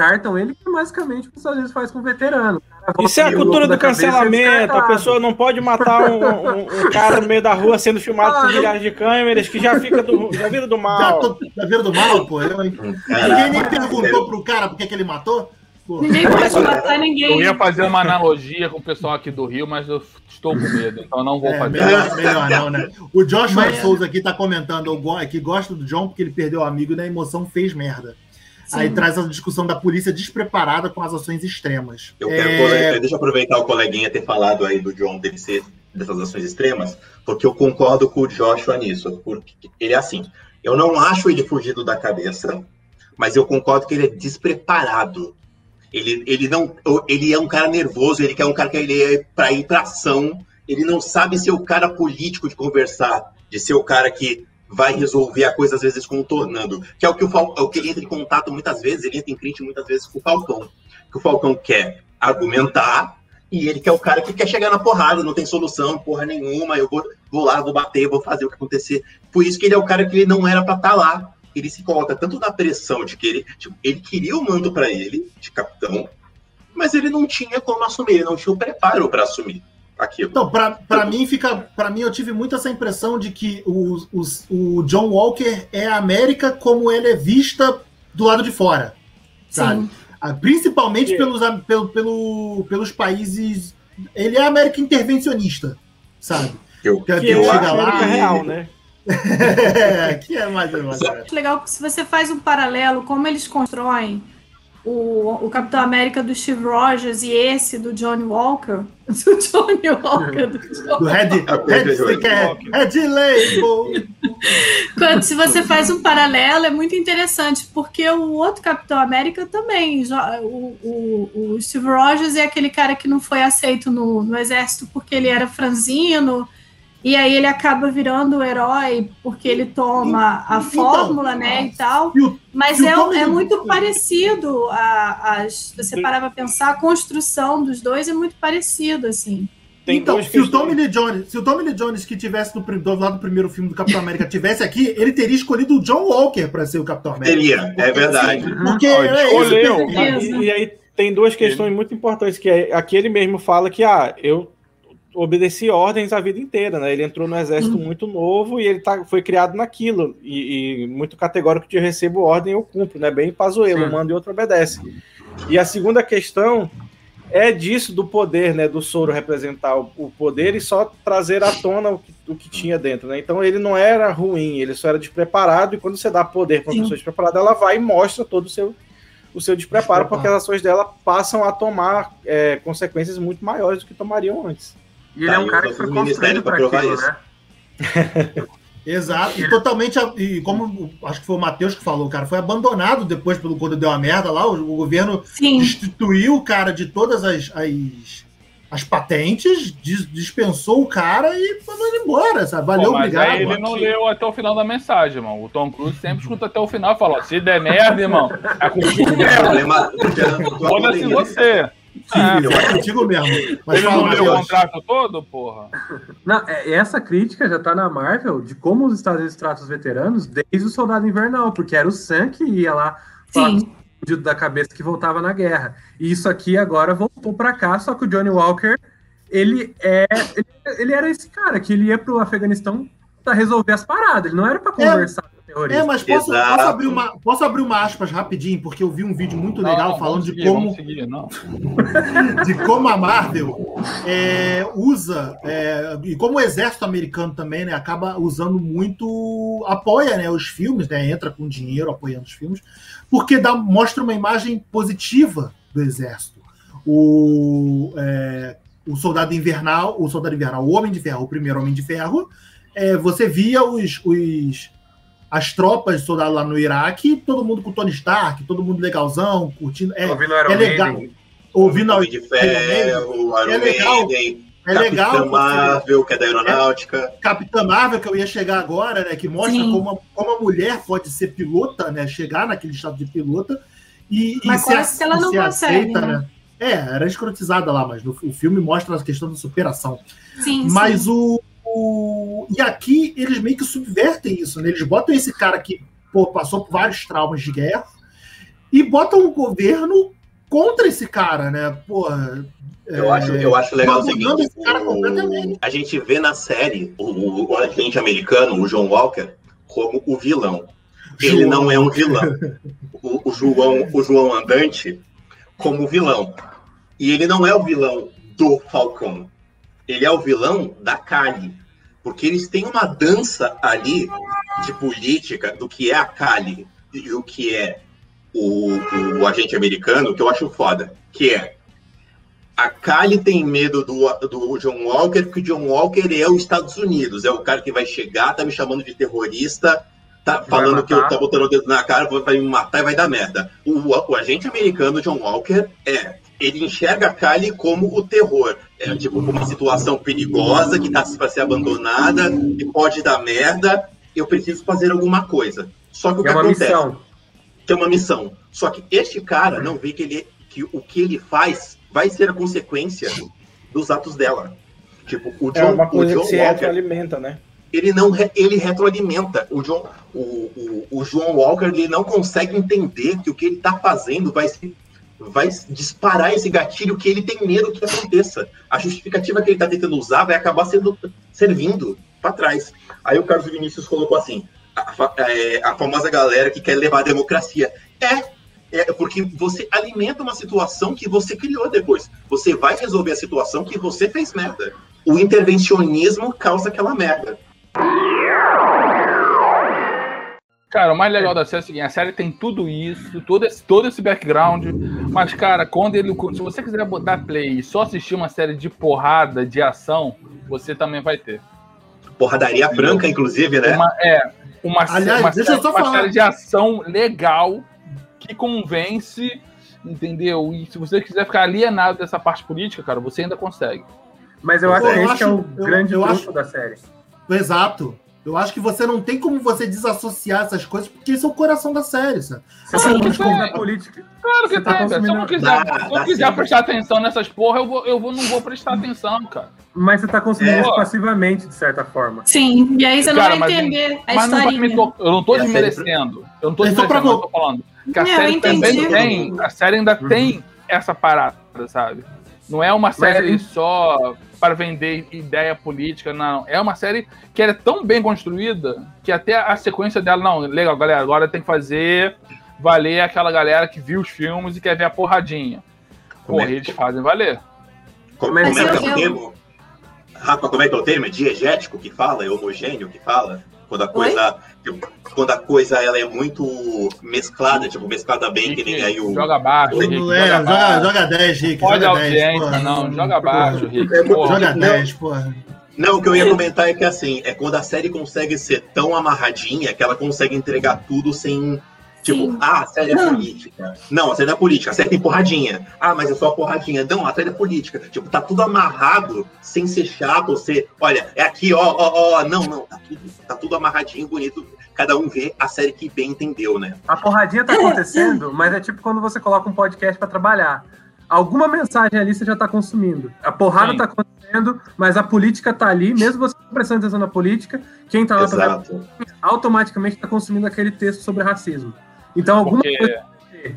descartam ele, que é basicamente o que os Estados Unidos faz com o veterano. Isso é a cultura do é cancelamento. A pessoa não pode matar um, um- um cara no meio da rua sendo filmado Ah, por eu- milhares de câmeras que já fica do, já vira do Já mal. tô, tá vendo do mal, pô? Eu? Hum, Ninguém nem cara, perguntou pro cara por que, que ele matou? Pô. Ninguém pode matar Eu ninguém. ia fazer uma analogia com o pessoal aqui do Rio, mas eu estou com medo, então não vou É, fazer. melhor, melhor não, né? O Joshua Mas- Souza aqui tá comentando eu que gosta do John porque ele perdeu o amigo e na emoção fez merda. Sim. Aí traz a discussão da polícia despreparada com as ações extremas. Eu quero, É, deixa eu aproveitar o coleguinha ter falado aí do John dele ser dessas ações extremas, porque eu concordo com o Joshua nisso. Porque ele é assim. Eu não acho ele fugido da cabeça, mas eu concordo que ele é despreparado. Ele, ele não. Ele é um cara nervoso, ele quer um cara que ele é pra ir pra ação. Ele não sabe ser o cara político de conversar, de ser o cara que vai resolver a coisa, às vezes, contornando. Que é o que, o Fal, é o que ele entra em contato muitas vezes, ele entra em crítica muitas vezes com o Falcão. Que o Falcão quer argumentar e ele quer o cara que quer chegar na porrada, não tem solução, porra nenhuma, eu vou, vou lá, vou bater, vou fazer o que acontecer. Por isso que ele é o cara que ele não era pra estar lá. Ele se coloca tanto na pressão de que ele, tipo, ele queria o mando para ele, de capitão, mas ele não tinha como assumir, ele não tinha o preparo para assumir aquilo. Então, para mim fica, para mim eu tive muito essa impressão de que o, o, o John Walker é a América como ele é vista do lado de fora, sabe? Sim. Ah, Principalmente pelos, pelo, pelo, pelos países. Ele é a América intervencionista, sabe? Eu, Que, Que que é a chega lá América e- real, né? é, que é mais ou menos. Acho legal que se você faz um paralelo, como eles constroem o, o Capitão América do Steve Rogers e esse do Johnny Walker, do Johnny Walker, do John Do Red, Red, Red Label. Quando, se você faz um paralelo, é muito interessante, porque o outro Capitão América também. O, o, o Steve Rogers é aquele cara que não foi aceito no, no exército porque ele era franzino, e aí ele acaba virando o herói porque ele toma a Então, fórmula, né, e tal. E o- Mas e é, é muito parecido, a, a, se você parar para pensar, a construção dos dois é muito parecido, assim. Tem então, se o. Tommy Lee Jones, se o Tommy Lee Jones que tivesse no, prim- do lado do primeiro filme do Capitão América tivesse aqui, ele teria escolhido o John Walker para ser o Capitão América. Teria, é verdade. Porque Ó, é isso que escolheu. Beleza. E, e aí tem duas questões muito importantes, que é, aqui ele mesmo fala que ah, eu obedeci ordens a vida inteira, né? Ele entrou no exército muito novo e ele tá, foi criado naquilo. E, e muito categórico de eu recebo ordem, eu cumpro, né? Bem um manda e outro obedece. E a segunda questão é disso do poder, né? Do soro representar o, o poder e só trazer à tona o que, o que tinha dentro, né? Então ele não era ruim, ele só era despreparado, e quando você dá poder para uma Sim. pessoa despreparada, ela vai e mostra todo o seu o seu despreparo, Despreparo. porque as ações dela passam a tomar é, consequências muito maiores do que tomariam antes. E ele é um Tá, cara e que foi construído para aquilo, isso. né? Exato, e totalmente, e como acho que foi o Matheus que falou, cara, foi abandonado depois pelo quando deu a merda lá, o, o governo Sim, destituiu o cara de todas as, as, as patentes, dis- dispensou o cara e mandou ele embora, sabe? Valeu, Pô, mas obrigado. aí ele não leu até o final da mensagem, irmão. O Tom Cruise sempre escuta até o final e fala: se der merda, irmão, é contigo O mesmo. problema Foda-se você. Sim, eu acho contigo mesmo. Mas Ele não leu o contrato todo, porra? Não, é- essa crítica já tá na Marvel de como os Estados Unidos tratam os veteranos desde o Soldado Invernal, porque era o Sam que ia lá sim. da cabeça que voltava na guerra. E isso aqui agora voltou pra cá, só que o Johnny Walker, ele é. Ele, ele era esse cara que ele ia pro Afeganistão pra resolver as paradas, ele não era pra conversar com É, mas posso, posso, abrir uma, posso abrir uma aspas rapidinho, porque eu vi um vídeo muito Não, legal não, falando vamos de seguir, como seguir, não. de como a Marvel é, usa é, e como o exército americano também né, acaba usando muito apoia né, os filmes né, entra com dinheiro apoiando os filmes porque dá, mostra uma imagem positiva do exército. O, é, o soldado invernal o soldado invernal o homem de ferro o primeiro homem de ferro é, você via os, os as tropas de soldado lá no Iraque todo mundo com Tony Stark todo mundo legalzão curtindo é, Ouvindo Iron é legal Maiden. ouvindo a Homem de Ferro, É Iron legal. Maiden, é legal Capitã Marvel, que é da aeronáutica. Capitã Marvel, que eu ia chegar agora, né? Que mostra Sim. como a, como a mulher pode ser pilota, né? Chegar naquele estado de pilota e, e Mas parece que ela e não consegue, né? É, era escrotizada lá, mas no, o filme mostra a questão da superação. Sim, Mas sim. o, o- E aqui eles meio que subvertem isso, né? Eles botam esse cara que pô, passou por vários traumas de guerra e botam o governo contra esse cara, né? Porra. Eu, acho, eu acho legal o abandonando seguinte: esse cara o- a gente vê na série o, o agente americano, o John Walker, como o vilão. Ele João. não é um vilão. O, o João, o João Andante, como vilão. E ele não é o vilão do Falcão. Ele é o vilão da Kali. Porque eles têm uma dança ali de política do que é a Kali e o que é o, o agente americano, que eu acho foda. Que é a Kali tem medo do, do John Walker, porque o John Walker é os Estados Unidos, é o cara que vai chegar, tá me chamando de terrorista, tá falando que eu tá botando o dedo na cara, vai me matar e vai dar merda. O, o agente americano John Walker é. Ele enxerga a Kylie como o terror. É tipo uma situação perigosa que tá para ser abandonada e pode dar merda. Eu preciso fazer alguma coisa. Só que o que É uma acontece? missão. que é uma missão. Só que este cara não vê que, ele, que o que ele faz vai ser a consequência dos atos dela. Tipo, o É John, uma o coisa John que se Walker, retroalimenta, né? ele não re- ele retroalimenta. O John, o, o, o John Walker ele não consegue entender que o que ele está fazendo vai se vai disparar esse gatilho que ele tem medo que aconteça. A justificativa que ele está tentando usar vai acabar sendo servindo para trás. Aí o Carlos Vinícius colocou assim: a, fa- é, a famosa galera que quer levar a democracia. É, é porque você alimenta uma situação que você criou depois. Você vai resolver a situação que você fez merda. O intervencionismo causa aquela merda. Cara, o mais legal da série é o seguinte: a série tem tudo isso, todo esse, todo esse background. Mas, cara, quando ele. Se você quiser botar play e só assistir uma série de porrada, de ação, você também vai ter. Porradaria franca, inclusive, né? Uma, é, uma, Aliás, uma, deixa eu série, uma série de ação legal que convence, entendeu? E se você quiser ficar alienado dessa parte política, cara, você ainda consegue. Mas eu Pô, acho que eu esse acho- é o eu- grande eu acho- da série. Exato. Eu acho que você não tem como você desassociar essas coisas, porque esse é o coração da série, sabe? Tá sim. consumindo a política. Claro que tá tem, velho. Se eu não consumindo- quiser, Dá, se eu quiser sim. prestar atenção nessas porra, eu, vou, eu vou, não vou prestar atenção, cara. Mas você tá consumindo É. isso passivamente, de certa forma. Sim, e aí você não Cara, vai mas- entender a Mas não. Eu não tô É desmerecendo. Eu não tô pra desmerecendo, eu tô falando. Que a Não, série também tem. A série ainda Uhum. tem essa parada, sabe? Não é uma série aí- só para vender ideia política, não. É uma série que ela é tão bem construída que até a sequência dela, não, legal, galera, agora tem que fazer valer aquela galera que viu os filmes e quer ver a porradinha. Como Porra, é- eles fazem valer. Como, Mas como é que é o termo? Rafa, como é que é o termo? É diegético que fala? É homogêneo que fala? Quando a coisa, tipo, quando a coisa ela é muito mesclada, tipo, mesclada bem, que nem aí o. Joga baixo, Rick. Não é, joga, joga, baixo. joga 10, Rick. Pode joga 10, audiência, porra. não. Joga baixo, Rick. É, Porra. Joga Não. 10, porra. Não, o que eu ia comentar é que assim, é quando a série consegue ser tão amarradinha que ela consegue entregar tudo sem. Tipo, Sim. ah, a série é política. Não, a série é política, a série tem porradinha. Ah, mas é só porradinha. Não, a série é política. Tipo, tá tudo amarrado, sem ser chato, ser. Olha, é aqui, ó, ó, ó. Não, não, tá tudo, tá tudo amarradinho, bonito. Cada um vê a série que bem entendeu, né? A porradinha tá acontecendo, mas é tipo quando você coloca um podcast pra trabalhar. Alguma mensagem ali você já tá consumindo. A porrada Sim. tá acontecendo, mas a política tá ali, mesmo você não prestando atenção na política, quem tá lá Exato. automaticamente tá consumindo aquele texto sobre racismo. Então alguma, Porque coisa,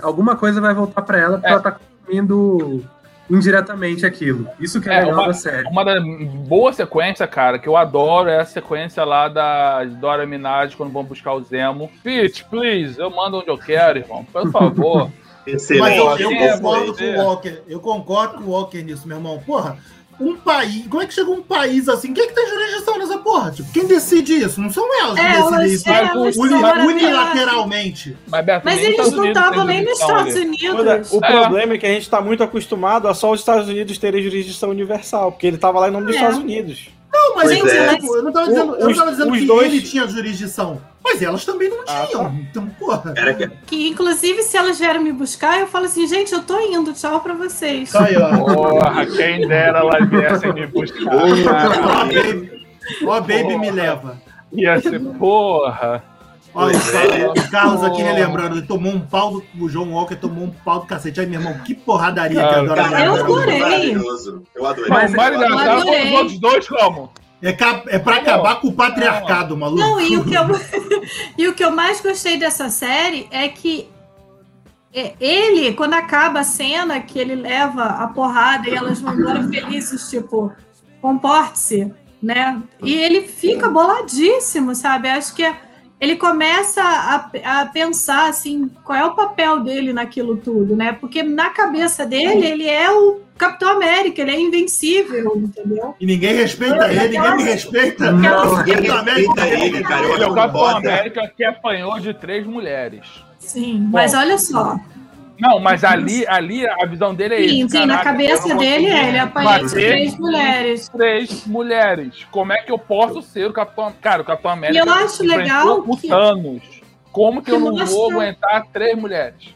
alguma coisa vai voltar pra ela, porque É. ela tá consumindo indiretamente aquilo. Isso que é, É, legal uma- da série. Uma da boa sequência, cara, que eu adoro é a sequência lá da Dora Minaj quando vão buscar o Zemo. Pitch, please, eu mando onde eu quero, irmão. Por favor. Mas Excelente. eu, eu é, concordo com o Walker. Eu concordo com o Walker nisso, meu irmão. Porra, um país. Como é que chega um país assim? Quem é que tem jurisdição nessa porra? Tipo, quem decide isso? Não são elas que É, decidem elas, isso. é, mas elas Uni- unilateralmente. Mas, Beto, Mas eles não estavam nem nos Estados ali. Unidos. O É. problema é que a gente tá muito acostumado a só os Estados Unidos terem jurisdição universal, porque ele tava lá em nome dos É. Estados Unidos. Não, mas gente, é. eu, eu não tava dizendo, eu não Os- tava dizendo que dois- ele tinha jurisdição. Mas elas também não Ah, tinham. tá. Então, porra. Era que Que, inclusive, se elas vieram me buscar, eu falo assim, gente, eu tô indo, tchau pra vocês. Aí, ó. Porra, quem dera elas viessem me buscar. Ó, cara. baby, ó, baby me leva. Ia ser, porra. Ó, Pois o Carlos- aqui relembrando, ele tomou um pau do. O João Walker tomou um pau do cacete. Aí, meu irmão, que porradaria que Cara, adora Cara, Eu adorei. Eu adorei. Mas Mas eu foram os adorei. outros dois como? É, ca- é pra Não. acabar com o patriarcado, maluco. Não, e o, que eu, e o que eu mais gostei dessa série é que é, ele, quando acaba a cena que ele leva a porrada e elas vão embora felizes, tipo, comporte-se, né? E ele fica boladíssimo, sabe? Acho que ele começa a, a pensar, assim, qual é o papel dele naquilo tudo, né? Porque na cabeça dele, ele é o Capitão América, ele é invencível, entendeu? E ninguém respeita ele, ninguém me respeita. Não, Ninguém ninguém do América respeita ele, cara. Ele é o Capitão. América que apanhou de três mulheres. Sim, mas olha só, Não, mas ali, ali a visão dele é Sim, esse. sim, na cabeça dele é, ele apanhou três mulheres. Três mulheres. Como é que eu posso ser o Capitão Cara, o Capitão América. E eu acho legal que- Thanos. Como que, que eu não mostra- vou aguentar três mulheres?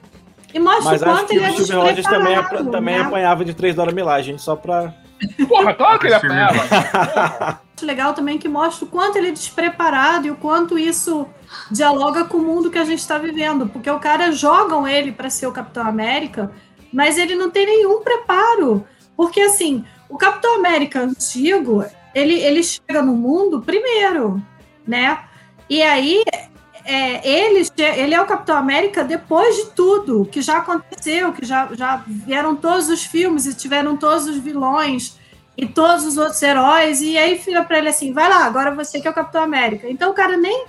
E mostra Mas o acho quanto que ele é o Steve Rogers também, apa- despreparado, também né? apanhava de três Dora Milaje, só pra. Porra, claro que ele é acho legal também que mostra o quanto ele é despreparado e o quanto isso dialoga com o mundo que a gente está vivendo. Porque o cara jogam ele para ser o Capitão América, mas ele não tem nenhum preparo. Porque assim, o Capitão América antigo, ele, ele chega no mundo primeiro, né? E aí é, ele, ele é o Capitão América depois de tudo que já aconteceu, que já, já vieram todos os filmes e tiveram todos os vilões e todos os outros heróis, e aí fica pra ele assim, vai lá, agora você que é o Capitão América. Então o cara nem.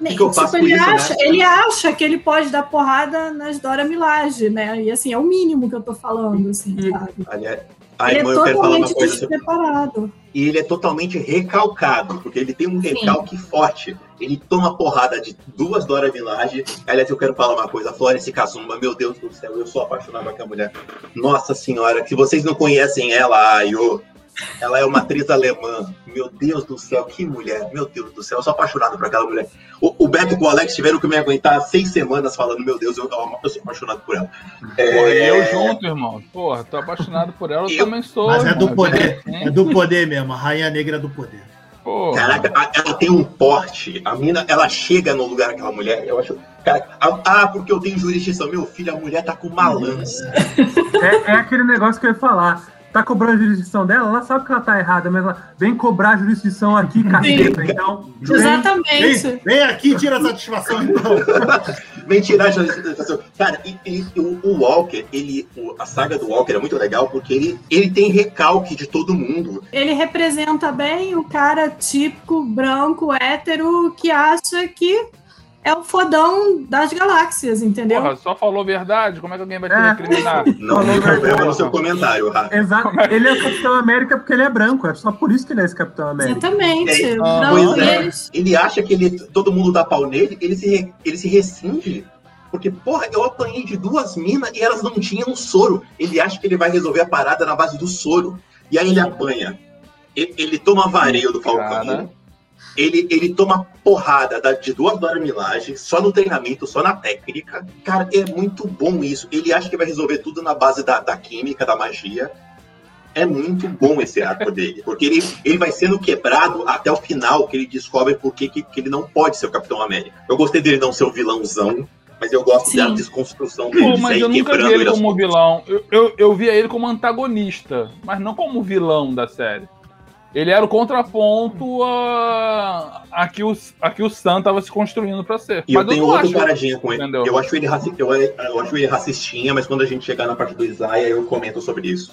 nem que eu faço ele, isso, né? acha, ele acha que ele pode dar porrada nas Dora Milaje, né? E assim, é o mínimo que eu tô falando, assim, E- sabe? Aliás, Ele é falar uma totalmente sobre despreparado. E ele é totalmente recalcado, porque ele tem um recalque forte. Ele toma porrada de duas Dora Milaje. Aliás, eu quero falar uma coisa. Florence Kazuma, meu Deus do céu, eu sou apaixonado por aquela mulher. Nossa senhora, se vocês não conhecem ela, Ayo, ela é uma atriz alemã. Meu Deus do céu, que mulher. Meu Deus do céu, eu sou apaixonado por aquela mulher. O, o Beto e o Alex tiveram que me aguentar seis semanas falando, meu Deus, eu, eu sou apaixonado por ela. Porra, e eu É, junto, irmão. Porra, tô apaixonado por ela, eu, Eu- também sou. Mas é do poder. Sim. É do poder mesmo. A Rainha Negra é do poder. Porra. Caraca, a- ela tem um porte. A mina, ela chega no lugar aquela mulher. Eu acho. Cara, ah, ah, porque eu tenho jurisdição. Meu filho, a mulher tá com uma lança. É, é aquele negócio que eu ia falar. Tá cobrando a jurisdição dela, ela sabe que ela tá errada, mas ela vem cobrar a jurisdição aqui, caceta. Então, vem- Exatamente. Vem, vem aqui e tira a satisfação, então. Vem tirar a jurisdição. Cara, e, e- e o, o Walker, ele. o- a saga do Walker é muito legal porque ele, ele tem recalque de todo mundo. Ele representa bem o cara típico, branco, hétero, que acha que é o fodão das galáxias, entendeu? Porra, só falou verdade? Como é que alguém vai te É. recriminar? Não tem problema no seu comentário, Rafa. Exato. Ele é o Capitão América porque ele é branco. É só por isso que ele é esse Capitão América. Exatamente. É, Não, pois é. eles- Ele acha que ele, todo mundo dá pau nele, ele se, ele se rescinde. Porque, porra, eu apanhei de duas minas e elas não tinham soro. Ele acha que ele vai resolver a parada na base do soro. E aí ele apanha. Ele, ele toma vareio do Falcão. Cara. Ele, ele toma porrada da- de duas Dora Milaje, só no treinamento, só na técnica. Cara, é muito bom isso. Ele acha que vai resolver tudo na base da, da química, da magia. É muito bom esse arco dele, porque ele, ele vai sendo quebrado até o final, que ele descobre por que, que, ele não pode ser o Capitão América. Eu gostei dele não ser o vilãozão, mas eu gosto Sim. da desconstrução dele, Pô, mas eu nunca vi ele aos como vilão. Eu, eu, eu via ele como antagonista, mas não como vilão da série. Ele era o contraponto a, a, que, o, a que o Sam tava se construindo pra ser. E mas eu tenho outra acho. paradinha com ele. Entendeu? Eu acho ele, raci... eu, eu acho ele racistinha, mas quando a gente chegar na parte do Isaiah, eu comento sobre isso.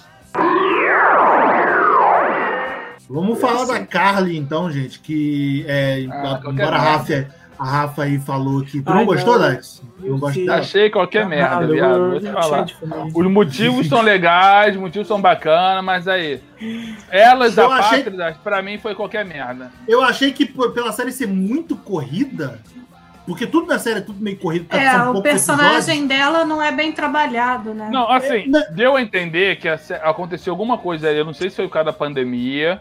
Vamos falar da Carly, então, gente, que é, Ah, embora a. Rafa, a Rafa aí falou que. Tu não Ai, gostou? Não gostou? Sim. Achei qualquer merda, viado. eu- Vou te eu falar. Os motivos são legais, os motivos são bacanas, mas aí. Elas Eu achei- apátridas, pra mim, foi qualquer merda. Eu achei que pela série ser muito corrida, porque tudo na série é tudo meio corrido. porque É, o personagem dela não é bem trabalhado, né? Não, assim, É, né? deu a entender que aconteceu alguma coisa ali, eu não sei se foi por causa da pandemia,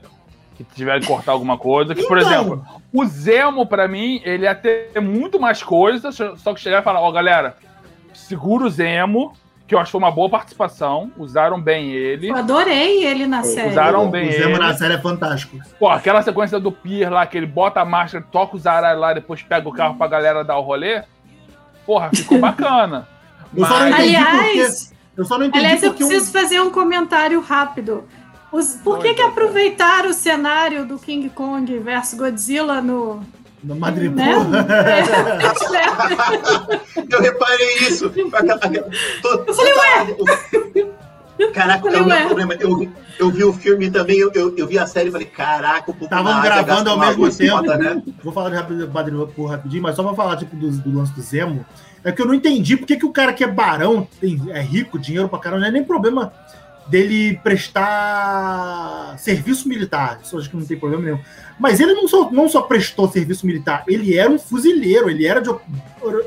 que tiveram que cortar alguma coisa, que, por Então. exemplo, o Zemo, pra mim, ele ia ter muito mais coisas, só que chegar e falar, ó, galera, segura o Zemo, que eu acho que foi uma boa participação, usaram bem ele, Eu adorei ele na série. usaram O bem Zemo ele. na série é fantástico. Pô, aquela sequência do Pier lá, que ele bota a máscara, toca os aralhos lá, depois pega o carro pra galera dar o rolê, porra, ficou bacana. Eu só não Mas- entendi Aliás, Eu só não entendi aliás, eu porque um- preciso fazer um comentário rápido. Os- por que, que aproveitaram o cenário do King Kong versus Godzilla no. no Madrid Né? É. Eu reparei isso. To- Eu falei, o- Caraca, Eu é o falei, meu ué. problema. Eu, eu vi o filme também, eu, eu, eu vi a série e falei, caraca, o povo Estavam gravando ao mesmo tempo. foda, né? Vou falar de rápido, Madrid por rapidinho, mas só pra falar tipo, do, do lance do Zemo. É que eu não entendi por que, que o cara que é barão, tem, é rico, dinheiro pra caramba, não é nem problema dele prestar serviço militar. Isso acho que não tem problema nenhum. Mas ele não só, não só prestou serviço militar, ele era um fuzileiro, ele era, de,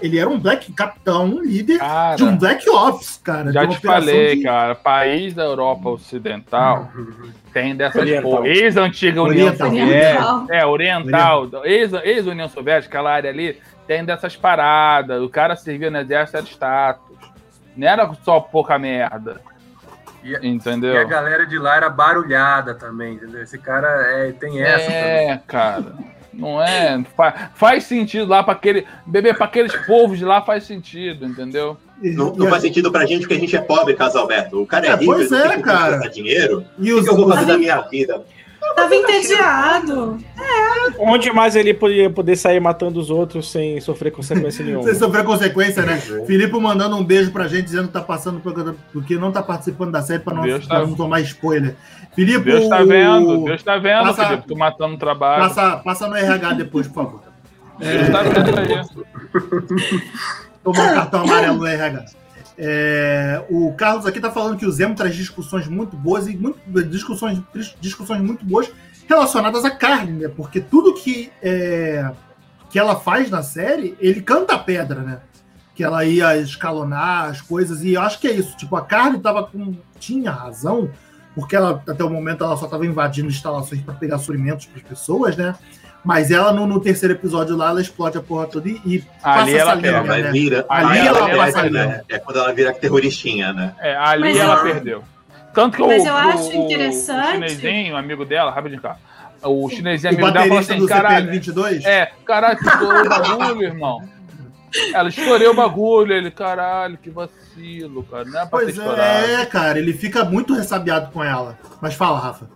ele era um black capitão, um líder Cara, de um black ops, cara. já te falei, de- cara, país da Europa Ocidental tem dessas. Ex-antiga União. Soviética. É, Oriental. Ex- Ex-União Soviética, aquela área ali, tem dessas paradas. O cara servia no exército, era status. Não era só pouca merda. E, Entendeu? e a galera de lá era barulhada também, entendeu? Esse cara é, tem essa também. É, cara. Não é. Fa- faz sentido lá para aquele. Bebê, para aqueles povos de lá faz sentido, entendeu? Não, não faz sentido pra gente porque a gente é pobre, Caso Alberto. O cara é, É, rico, pois é, cara. dinheiro. E O os, que eu vou fazer da minha vida? Tava entediado. Onde mais ele poderia poder sair matando os outros sem sofrer consequência nenhuma? Sem sofrer consequência, né? Filipe mandando um beijo pra gente, dizendo que tá passando por- porque não tá participando da série pra não, pra tá- não tomar spoiler. Filipe, Deus tá vendo, Deus tá vendo, Passa- Felipe, tu matando o trabalho. passa, passa no RH depois, por favor. Deus tá vendo aí. Tomar um cartão amarelo no RH. É, o Carlos aqui tá falando que o Zemo traz discussões muito boas e muito, discussões, discussões muito boas relacionadas à carne, né? Porque tudo que, é, que ela faz na série, ele canta a pedra, né? Que ela ia escalonar as coisas, e acho que é isso. Tipo, a carne tava com. tinha razão, porque ela, até o momento, ela só tava invadindo instalações para pegar suprimentos para as pessoas, né? Mas ela, no, no terceiro episódio lá, ela explode a porra toda e, e Ali ela essa linha, Ela pega. né? vira. Ali aí ela pega, passa a né? linha. É quando ela vira terroristinha, né? É, ali Mas ela eu- perdeu. Tanto que Mas o, eu acho o- interessante- o chinesinho, amigo dela, rapidinho, cara. O chinesinho, O amigo dela, falou assim: do caralho. CPM22? É, caralho, estourou o bagulho, irmão. Ela estourou o bagulho, ele, caralho, que vacilo, cara. Não é pra ter Pois estourado. é, cara, ele fica muito ressabiado com ela. Mas fala, Rafa.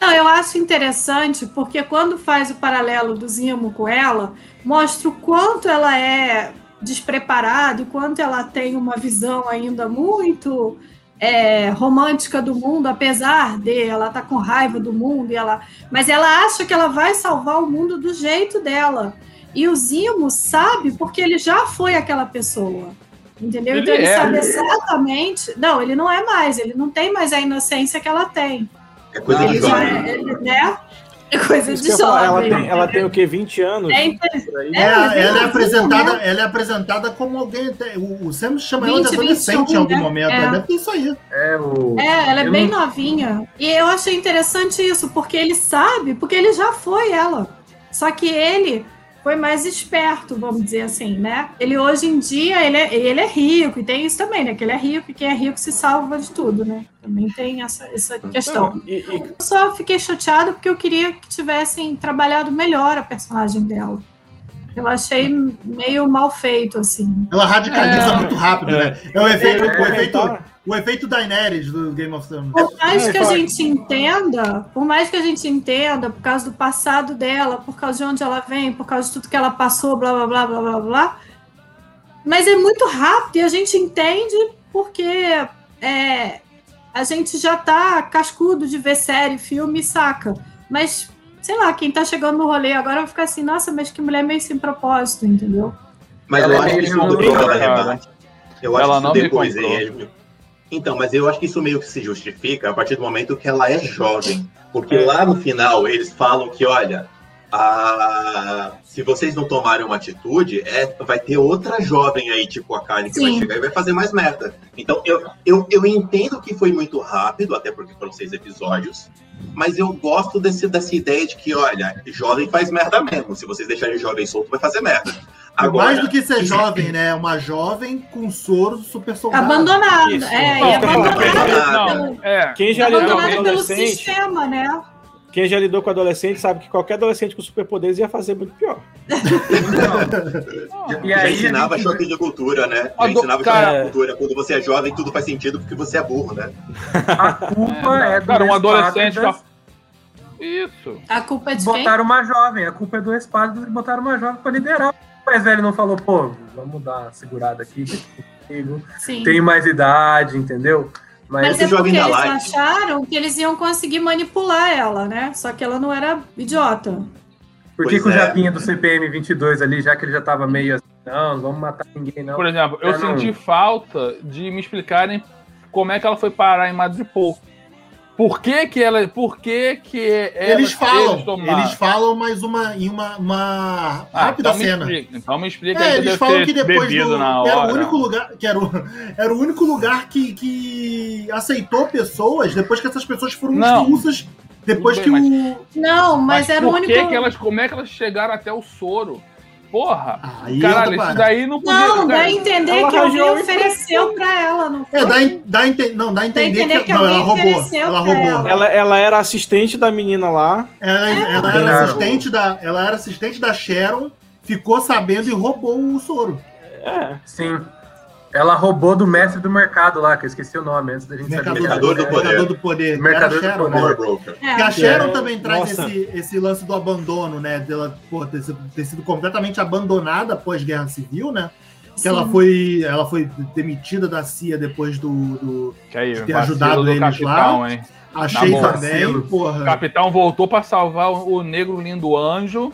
Não, eu acho interessante porque quando faz o paralelo do Zimo com ela, mostra o quanto ela é despreparada e quanto ela tem uma visão ainda muito é, romântica do mundo, apesar de ela estar com raiva do mundo, e ela, mas ela acha que ela vai salvar o mundo do jeito dela. E o Zimo sabe porque ele já foi aquela pessoa. Entendeu? Ele então ele é. sabe exatamente. Não, ele não é mais, ele não tem mais a inocência que ela tem. É coisa Ah, de jovem. é, né? É coisa de falar, ela, jovem. tem, ela tem o quê? 20 anos? É aí? É, ela, é novinha, apresentada, né? ela é apresentada como alguém. O, o Sam chama ela de 20, adolescente 21, em algum né? momento. É. É. Deve ter isso aí. É o. É, ela é Eu bem não- novinha. E eu achei interessante isso, porque ele sabe, porque ele já foi ela. Só que ele foi mais esperto, vamos dizer assim, né? Ele hoje em dia, ele é, ele é rico, e tem isso também, né? Que ele é rico, e quem é rico se salva de tudo, né? Também tem essa, essa questão. Não, e- e- Eu só fiquei chateada porque eu queria que tivessem trabalhado melhor a personagem dela. Eu achei meio mal feito, assim. Ela radicaliza É. muito rápido, É. né? É o efeito, É, o efeito, tá. O efeito Daenerys do Game of Thrones. Por mais É, que a gente entenda, por mais que a gente entenda, por causa do passado dela, por causa de onde ela vem, por causa de tudo que ela passou, blá blá blá blá blá blá. Mas é muito rápido e a gente entende porque é, a gente já tá cascudo de ver série, filme, saca. Mas, sei lá, quem tá chegando no rolê agora vai ficar assim, nossa, mas que mulher meio sem propósito, entendeu? Mas Ela eu é acho que meio isso depois ela cara. rebate. Eu acho Ela que não isso me depois comprou. é- Então, mas eu acho que isso meio que se justifica a partir do momento que ela é jovem. Porque lá no final eles falam que, olha, a- se vocês não tomarem uma atitude, é... vai ter outra jovem aí, tipo a Karen, que vai Sim. chegar e vai fazer mais merda. Então, eu, eu, eu entendo que foi muito rápido, até porque foram seis episódios, mas eu gosto desse, dessa ideia de que, olha, jovem faz merda mesmo. Se vocês deixarem jovem solto, vai fazer merda. Agora, Mais do que ser jovem, né? Uma jovem com soro super soldado. Abandonada. Isso. É, Não, e abandonada não, pelo, É, Quem já lidou com adolescente, sistema, né? quem já lidou com adolescente sabe que qualquer adolescente com superpoderes ia fazer muito pior. E Já aí, ensinava a gente- choque de cultura, né? Já ensinava cara- choque de cultura. Quando você é jovem, tudo faz sentido porque você é burro, né? a culpa é, do cara, um adolescente. das-. Isso. A culpa é de quem? Botaram uma jovem, a culpa é do eles botaram uma jovem pra liderar. O mais velho não falou, pô, vamos dar uma segurada aqui, comigo. Sim. tem mais idade, entendeu? Mas, Mas esse é porque eles Light. acharam que eles iam conseguir manipular ela, né? Só que ela não era idiota. por que, que o é. Japinha do CPM 22 ali, já que ele já tava meio assim, não, não vamos matar ninguém, não. Por exemplo, eu Eu não- senti falta de me explicarem como é que ela foi parar em Madripoor. Por que que ela, por que que Eles falam, eles eles falam, mas uma, em uma, uma Ah, rápida então me cena. explica, então me explica É, eles falam que depois do, era o único lugar que era o, era o único lugar que, que aceitou pessoas depois que essas pessoas foram Não. expulsas depois Tudo que bem, o Não, mas, era o único. que que elas, como é que elas chegaram até o soro? Porra! Aí Caralho, entra- isso daí não podia. Não, dá a entender ela que alguém ofereceu pra ela, não foi? É, dá, a- dá não, dá a entender, entender que, que não, ela roubou. Ela roubou. ela. Ela, ela era assistente da menina lá. Ela, ela era assistente da, ela era assistente da Sharon, ficou sabendo e roubou o soro. É. Sim. Ela roubou do mestre do mercado lá, que eu esqueci o nome antes da gente Mercador, saber. Mercador do era. poder. Mercador do poder. Mercador do Sharon, poder. né? Power Broker. E a É. Sharon É, também traz nossa. esse, esse lance do abandono, né? Dela pô, ter, sido, ter sido completamente abandonada após Guerra Civil, né? Que ela foi, ela foi demitida da CIA depois do. do Que aí, ter vacilo ajudado do eles capitão, hein? achei também, Vacilo. O porra. capitão voltou pra salvar o, o negro lindo anjo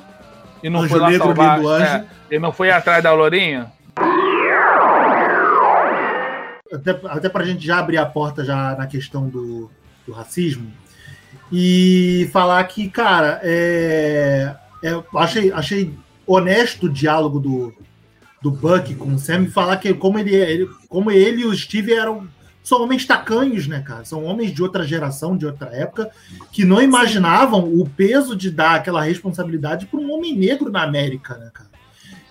e não Anjo foi lá negro, salvar. lindo anjo. é, ele não foi atrás da Lourinha? Até, até pra gente já abrir a porta já na questão do, do racismo. E falar que, cara, é, é, achei, achei honesto o diálogo do, do Buck com o Sam e falar que como ele, ele, como ele e o Steve eram são homens tacanhos, né, cara? São homens de outra geração, de outra época, que não imaginavam o peso de dar aquela responsabilidade para um homem negro na América, né, cara?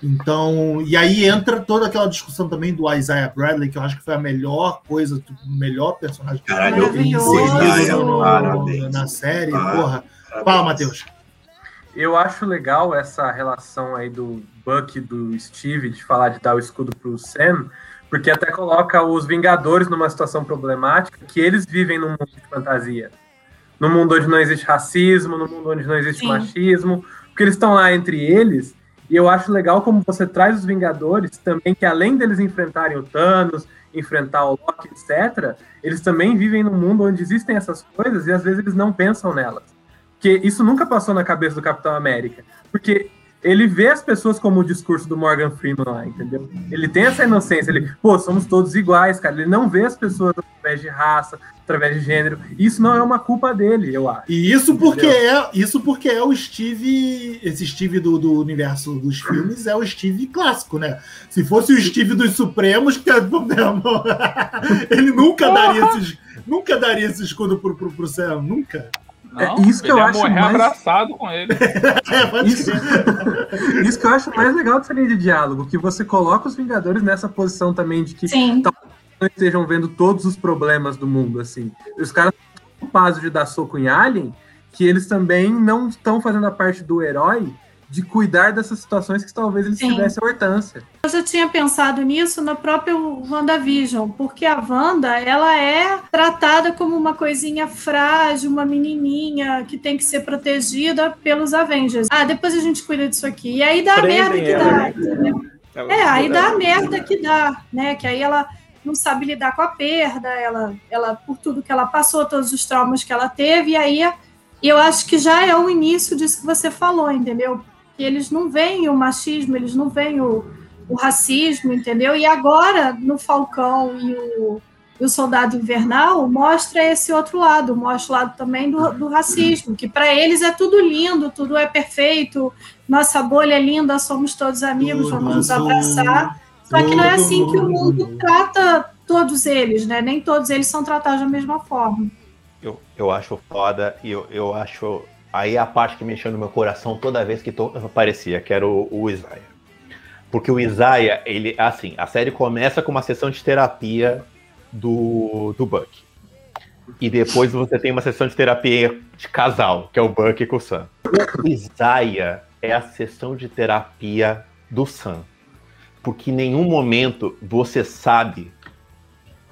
Então, e aí entra toda aquela discussão também do Isaiah Bradley, que eu acho que foi a melhor coisa, o melhor personagem Caralho, eu parabéns. na série. Ah, Porra. Fala, Matheus. Eu acho legal essa relação aí do Buck e do Steve de falar de dar o escudo pro Sam, porque até coloca os Vingadores numa situação problemática que eles vivem num mundo de fantasia. Num mundo onde não existe racismo, num mundo onde não existe Sim. machismo, porque eles estão lá entre eles. E eu acho legal como você traz os Vingadores também, que além deles enfrentarem o Thanos, enfrentar o Loki, etc., eles também vivem num mundo onde existem essas coisas e às vezes eles não pensam nelas. Porque isso nunca passou na cabeça do Capitão América. Porque ele vê as pessoas como o discurso do Morgan Freeman lá, entendeu? Ele tem essa inocência, ele, pô, somos todos iguais, cara. Ele não vê as pessoas através de raça, através de gênero. Isso não é uma culpa dele, eu acho. E isso porque é isso porque é o Steve, esse Steve do, do universo dos filmes é o Steve clássico, né? Se fosse o Steve dos Supremos, que é- ele nunca daria esse, nunca daria esse escudo pro, pro, pro Sam, nunca. Não, isso que ele eu ia acho morrer mais- abraçado com ele. É, Isso. Isso que eu acho mais legal dessa linha de diálogo, que você coloca os Vingadores nessa posição também de que Sim. não estejam vendo todos os problemas do mundo, assim. Os caras estão tão ocupados de dar soco em Alien que eles também não estão fazendo a parte do herói de cuidar dessas situações que talvez eles Sim. tivessem hortância. Eu já tinha pensado nisso no próprio WandaVision, porque a Wanda, ela é tratada como uma coisinha frágil, uma menininha que tem que ser protegida pelos Avengers. Ah, depois a gente cuida disso aqui. E aí dá a merda que ela, dá, né? entendeu? Ela- É, aí dá a merda que dá, né? Que aí ela não sabe lidar com a perda, ela, ela por tudo que ela passou, todos os traumas que ela teve, e aí eu acho que já é o início disso que você falou, entendeu? Que eles não veem o machismo, eles não veem o, o racismo, entendeu? E agora, no Falcão e o, e o Soldado Invernal, mostra esse outro lado, mostra o lado também do, do racismo, que para eles é tudo lindo, tudo é perfeito, nossa bolha é linda, somos todos amigos, Tudo vamos nos abraçar. Só que não é assim que o mundo mundo. trata todos eles, né? Nem todos eles são tratados da mesma forma. Eu, eu acho foda e eu, eu acho. Aí a parte que mexeu no meu coração toda vez que to- aparecia, que era o, o Isaiah. Porque o Isaiah, ele, assim, a série começa com uma sessão de terapia do, do Buck. E depois você tem uma sessão de terapia de casal, que é o Buck com o Sam. O Isaiah é a sessão de terapia do Sam. Porque em nenhum momento você sabe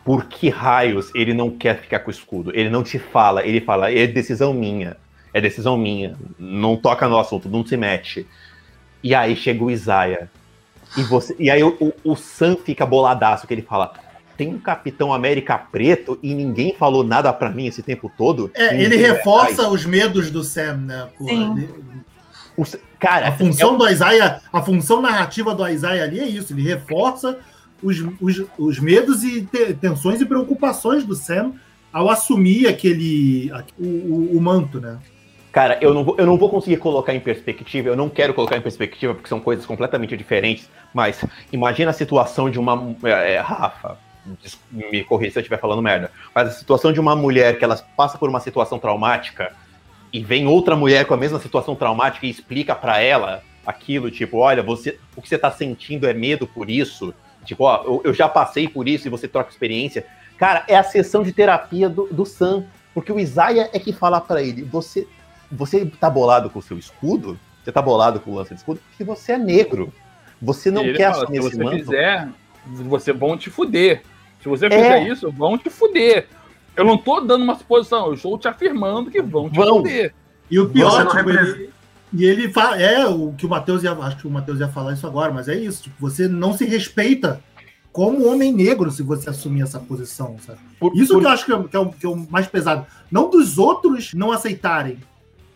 por que raios ele não quer ficar com o escudo. Ele não te fala, ele fala, é decisão minha. É decisão minha. Não toca no assunto, não se mete. E aí chega o Isaiah. E, você, e aí o, o, o Sam fica boladaço, que ele fala. Tem um Capitão América preto e ninguém falou nada pra mim esse tempo todo. É, ele reforça os medos do Sam, né? Porra, Sim. ele- O cara, A função do Isaiah, a função narrativa do Isaiah ali é isso, ele reforça os, os, os medos e te- tensões e preocupações do Sam ao assumir aquele o, o- o manto, né? Cara, eu não, vou, eu não vou conseguir colocar em perspectiva, eu não quero colocar em perspectiva porque são coisas completamente diferentes, mas imagina a situação de uma. É, é, Rafa, me corrija se eu estiver falando merda, mas a situação de uma mulher que ela passa por uma situação traumática e vem outra mulher com a mesma situação traumática e explica pra ela aquilo, tipo, olha, você, o que você tá sentindo é medo por isso, tipo, ó, eu, eu já passei por isso e você troca experiência. Cara, é a sessão de terapia do, do Sam, porque o Isaiah é que fala pra ele, você você tá bolado com o seu escudo? Você tá bolado com o lance de escudo? Porque você é negro. Você não quer fala, assumir se esse você manto. fizer, você vão te fuder. Se você É. fizer isso, vão te fuder. Eu não tô dando uma suposição, eu estou te afirmando que vão te Vão. fuder. E o pior, tipo, ele, e ele fala, é o que o Matheus ia, acho que o Matheus ia falar isso agora, mas é isso, tipo, você não se respeita como homem negro se você assumir essa posição, sabe? Por- Isso por- que eu acho que é, que é o, que é o mais pesado. Não dos outros não aceitarem,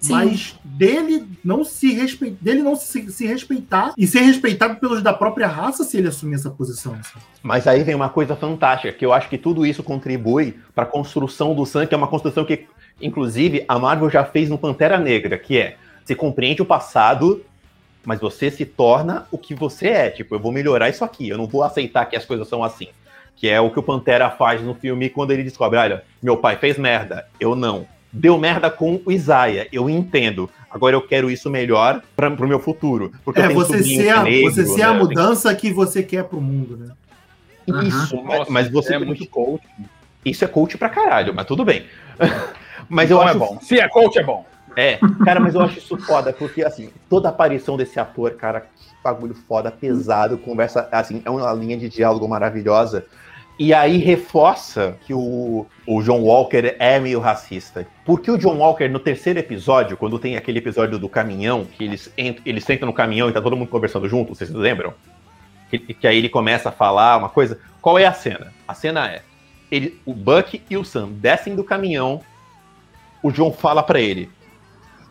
Sim. mas dele não se respeitar, dele não se, se respeitar e ser respeitado pelos da própria raça se ele assumir essa posição. Mas aí vem uma coisa fantástica, que eu acho que tudo isso contribui para a construção do Sam, que é uma construção que, inclusive, a Marvel já fez no Pantera Negra, que é, você compreende o passado, mas você se torna o que você é. Tipo, eu vou melhorar isso aqui, eu não vou aceitar que as coisas são assim. Que é o que o Pantera faz no filme quando ele descobre, olha, meu pai fez merda, eu não. Deu merda com o Isaiah, eu entendo. Agora eu quero isso melhor para o meu futuro. Porque eu É tenho você ser, é a, negro, você ser né? a mudança que você quer pro mundo, né? Isso, mas, Nossa, mas você é muito coach. Isso é coach pra caralho, mas tudo bem. mas Então eu é acho. bom. Se é coach, é bom. É, cara, mas eu acho isso foda, porque assim, toda a aparição desse ator, cara, que bagulho foda, pesado, conversa, assim, é uma linha de diálogo maravilhosa. E aí reforça que o, o John Walker é meio racista. Porque o John Walker, no terceiro episódio, quando tem aquele episódio do caminhão, que eles, ent- eles sentam no caminhão e tá todo mundo conversando junto, vocês lembram? Que, que aí ele começa a falar uma coisa. Qual é a cena? A cena é: ele, o Buck e o Sam descem do caminhão. O John fala pra ele: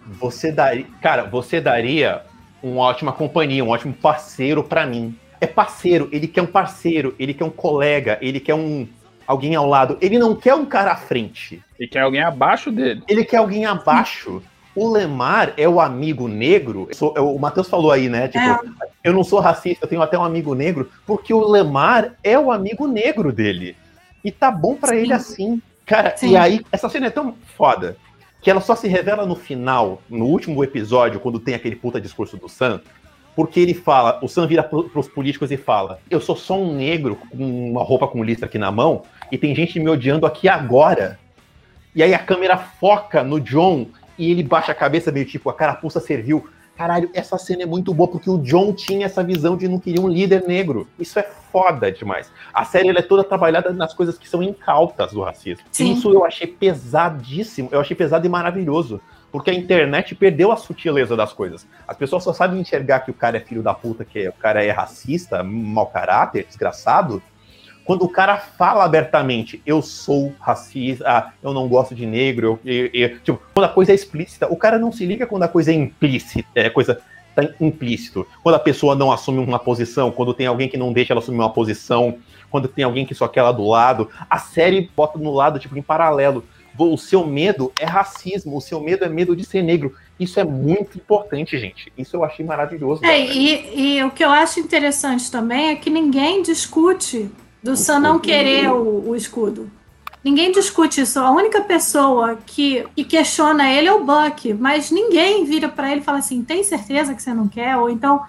Você daria. Cara, você daria uma ótima companhia, um ótimo parceiro pra mim. É parceiro, ele quer um parceiro, ele quer um colega, ele quer um. Alguém ao lado. Ele não quer um cara à frente. E quer alguém abaixo dele. Ele quer alguém abaixo. O Lemar é o amigo negro. Sou- o Matheus falou aí, né? Tipo, É. eu não sou racista, eu tenho até um amigo negro, porque o Lemar é o amigo negro dele. E tá bom pra Sim. ele assim. Cara, Sim. e aí, essa cena é tão foda que ela só se revela no final, no último episódio, quando tem aquele puta discurso do Sam, porque ele fala, o Sam vira pro- pros políticos e fala: Eu sou só um negro com uma roupa com lista aqui na mão, e tem gente me odiando aqui agora. E aí a câmera foca no John e ele baixa a cabeça meio tipo, a carapuça serviu. Caralho, essa cena é muito boa porque o John tinha essa visão de não querer um líder negro. Isso é foda demais. A série ela é toda trabalhada nas coisas que são incautas do racismo. Sim. Isso eu achei pesadíssimo, eu achei pesado e maravilhoso. Porque a internet perdeu a sutileza das coisas. As pessoas só sabem enxergar que o cara é filho da puta, que o cara é racista, mau caráter, desgraçado, quando o cara fala abertamente, eu sou racista, eu não gosto de negro, eu, eu- eu- tipo, quando a coisa é explícita, o cara não se liga quando a coisa é implícita, é coisa tá implícito. Quando a pessoa não assume uma posição, quando tem alguém que não deixa ela assumir uma posição, quando tem alguém que só quer ela do lado, a série bota no lado, tipo, em paralelo. O seu medo é racismo, o seu medo é medo de ser negro. Isso é muito importante, gente. Isso eu achei maravilhoso. É, e, e o que eu acho interessante também é que ninguém discute do Sam não querer o, o escudo. Ninguém discute isso. A única pessoa que, que questiona ele é o Buck, mas ninguém vira pra ele e fala assim: tem certeza que você não quer? Ou então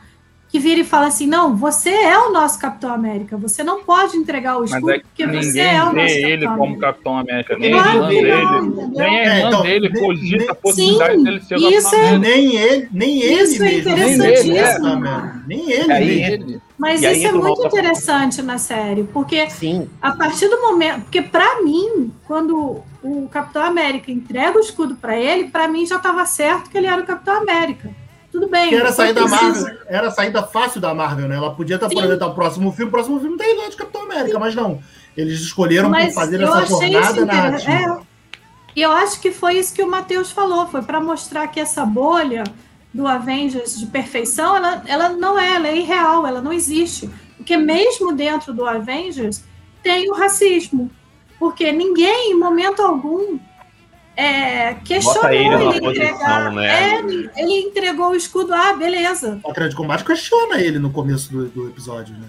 que vira e fala assim: não, você é o nosso Capitão América, você não pode entregar o escudo é que porque você ninguém é o vê nosso ele Capitão como América. Capitão América. Nem a Claro irmã que dele. não, entendeu? Nem a É, irmã então, dele nem- cogita a nem- possibilidade Sim, dele ser o Capitão é- América. Nem ele, nem ele Isso é mesmo. interessantíssimo. Exatamente. Nem ele Aí- mesmo. Ele. Mas E isso é muito interessante na série, porque Sim, a partir do momento. Porque, pra mim, quando o Capitão América entrega o escudo pra ele, pra mim já tava certo que ele era o Capitão América. Tudo bem. Que era saída precisa- Marvel, era saída fácil da Marvel, né? Ela podia estar Sim. apresentar o próximo filme, o próximo filme não tem ideia de Capitão América, mas não. Eles escolheram Mas fazer eu essa achei jornada isso inter- narrativa. E eu acho que foi isso que o Matheus falou, foi para mostrar que essa bolha do Avengers de perfeição, ela, ela não é, ela é irreal, ela não existe. Porque mesmo dentro do Avengers tem o racismo. Porque ninguém, em momento algum, é, questionou Bota ele ele posição, entregar. né? É, ele entregou o escudo, ah, beleza. O Máquina de Combate questiona ele no começo do, do episódio, né?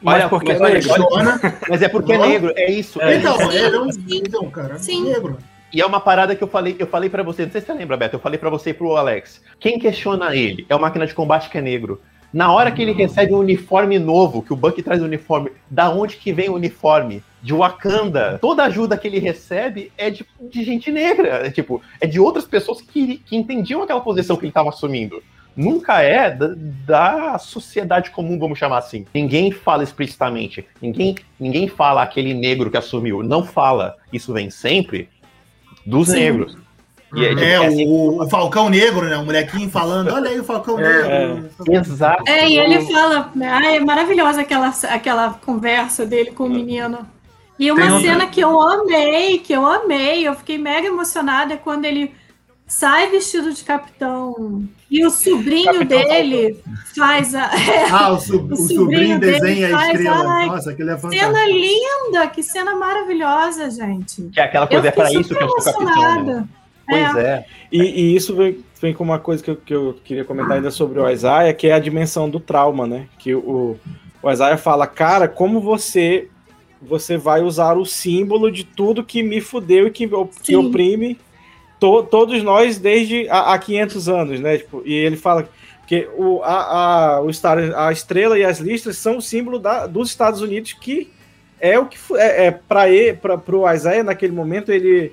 Mas Olha, porque Questiona. Mas é porque é negro, é isso. É. Então, Sim, ele é um, sim. então, cara, Sim. negro. E é uma parada que eu falei, eu falei para você, não sei se você lembra, Beto, eu falei pra você e pro Alex. Quem questiona ele é o máquina de combate que é negro. Na hora que ele recebe um uniforme novo, que o Bucky traz o uniforme, da onde que vem o uniforme? De Wakanda. Toda ajuda que ele recebe é de, de gente negra, é tipo, é de outras pessoas que, que entendiam aquela posição que ele estava assumindo. Nunca é da, da sociedade comum, vamos chamar assim. Ninguém fala explicitamente. Ninguém, ninguém fala aquele negro que assumiu. Não fala. Isso vem sempre dos Sim. negros. E é, tipo, É, assim, o, o Falcão Negro, né? O molequinho falando, olha aí o Falcão É, Negro. Exato. É, e ele fala, ah, é maravilhosa aquela, aquela conversa dele com o menino. E uma Tem cena que eu amei, que eu amei, eu fiquei mega emocionada é quando ele sai vestido de capitão e o sobrinho Capitão dele faz a Ah, o, so- o O sobrinho, sobrinho desenha a faz, estrela. ai, Nossa, aquele é cena fantástico. linda, que cena maravilhosa, gente. Que é aquela coisa, eu é fiquei isso que eu sou capitão. Né? Pois é. E, e isso vem, vem com uma coisa que eu, que eu queria comentar ainda sobre o Isaiah, que é a dimensão do trauma, né? Que o, o Isaiah fala, cara, como você você vai usar o símbolo de tudo que me fudeu e que, que oprime to- todos nós desde há, há 500 anos, né? Tipo, e ele fala que o, a, a, o Star, a estrela e as listras são o símbolo da, dos Estados Unidos que é o que é, é para ele, para o Isaiah naquele momento ele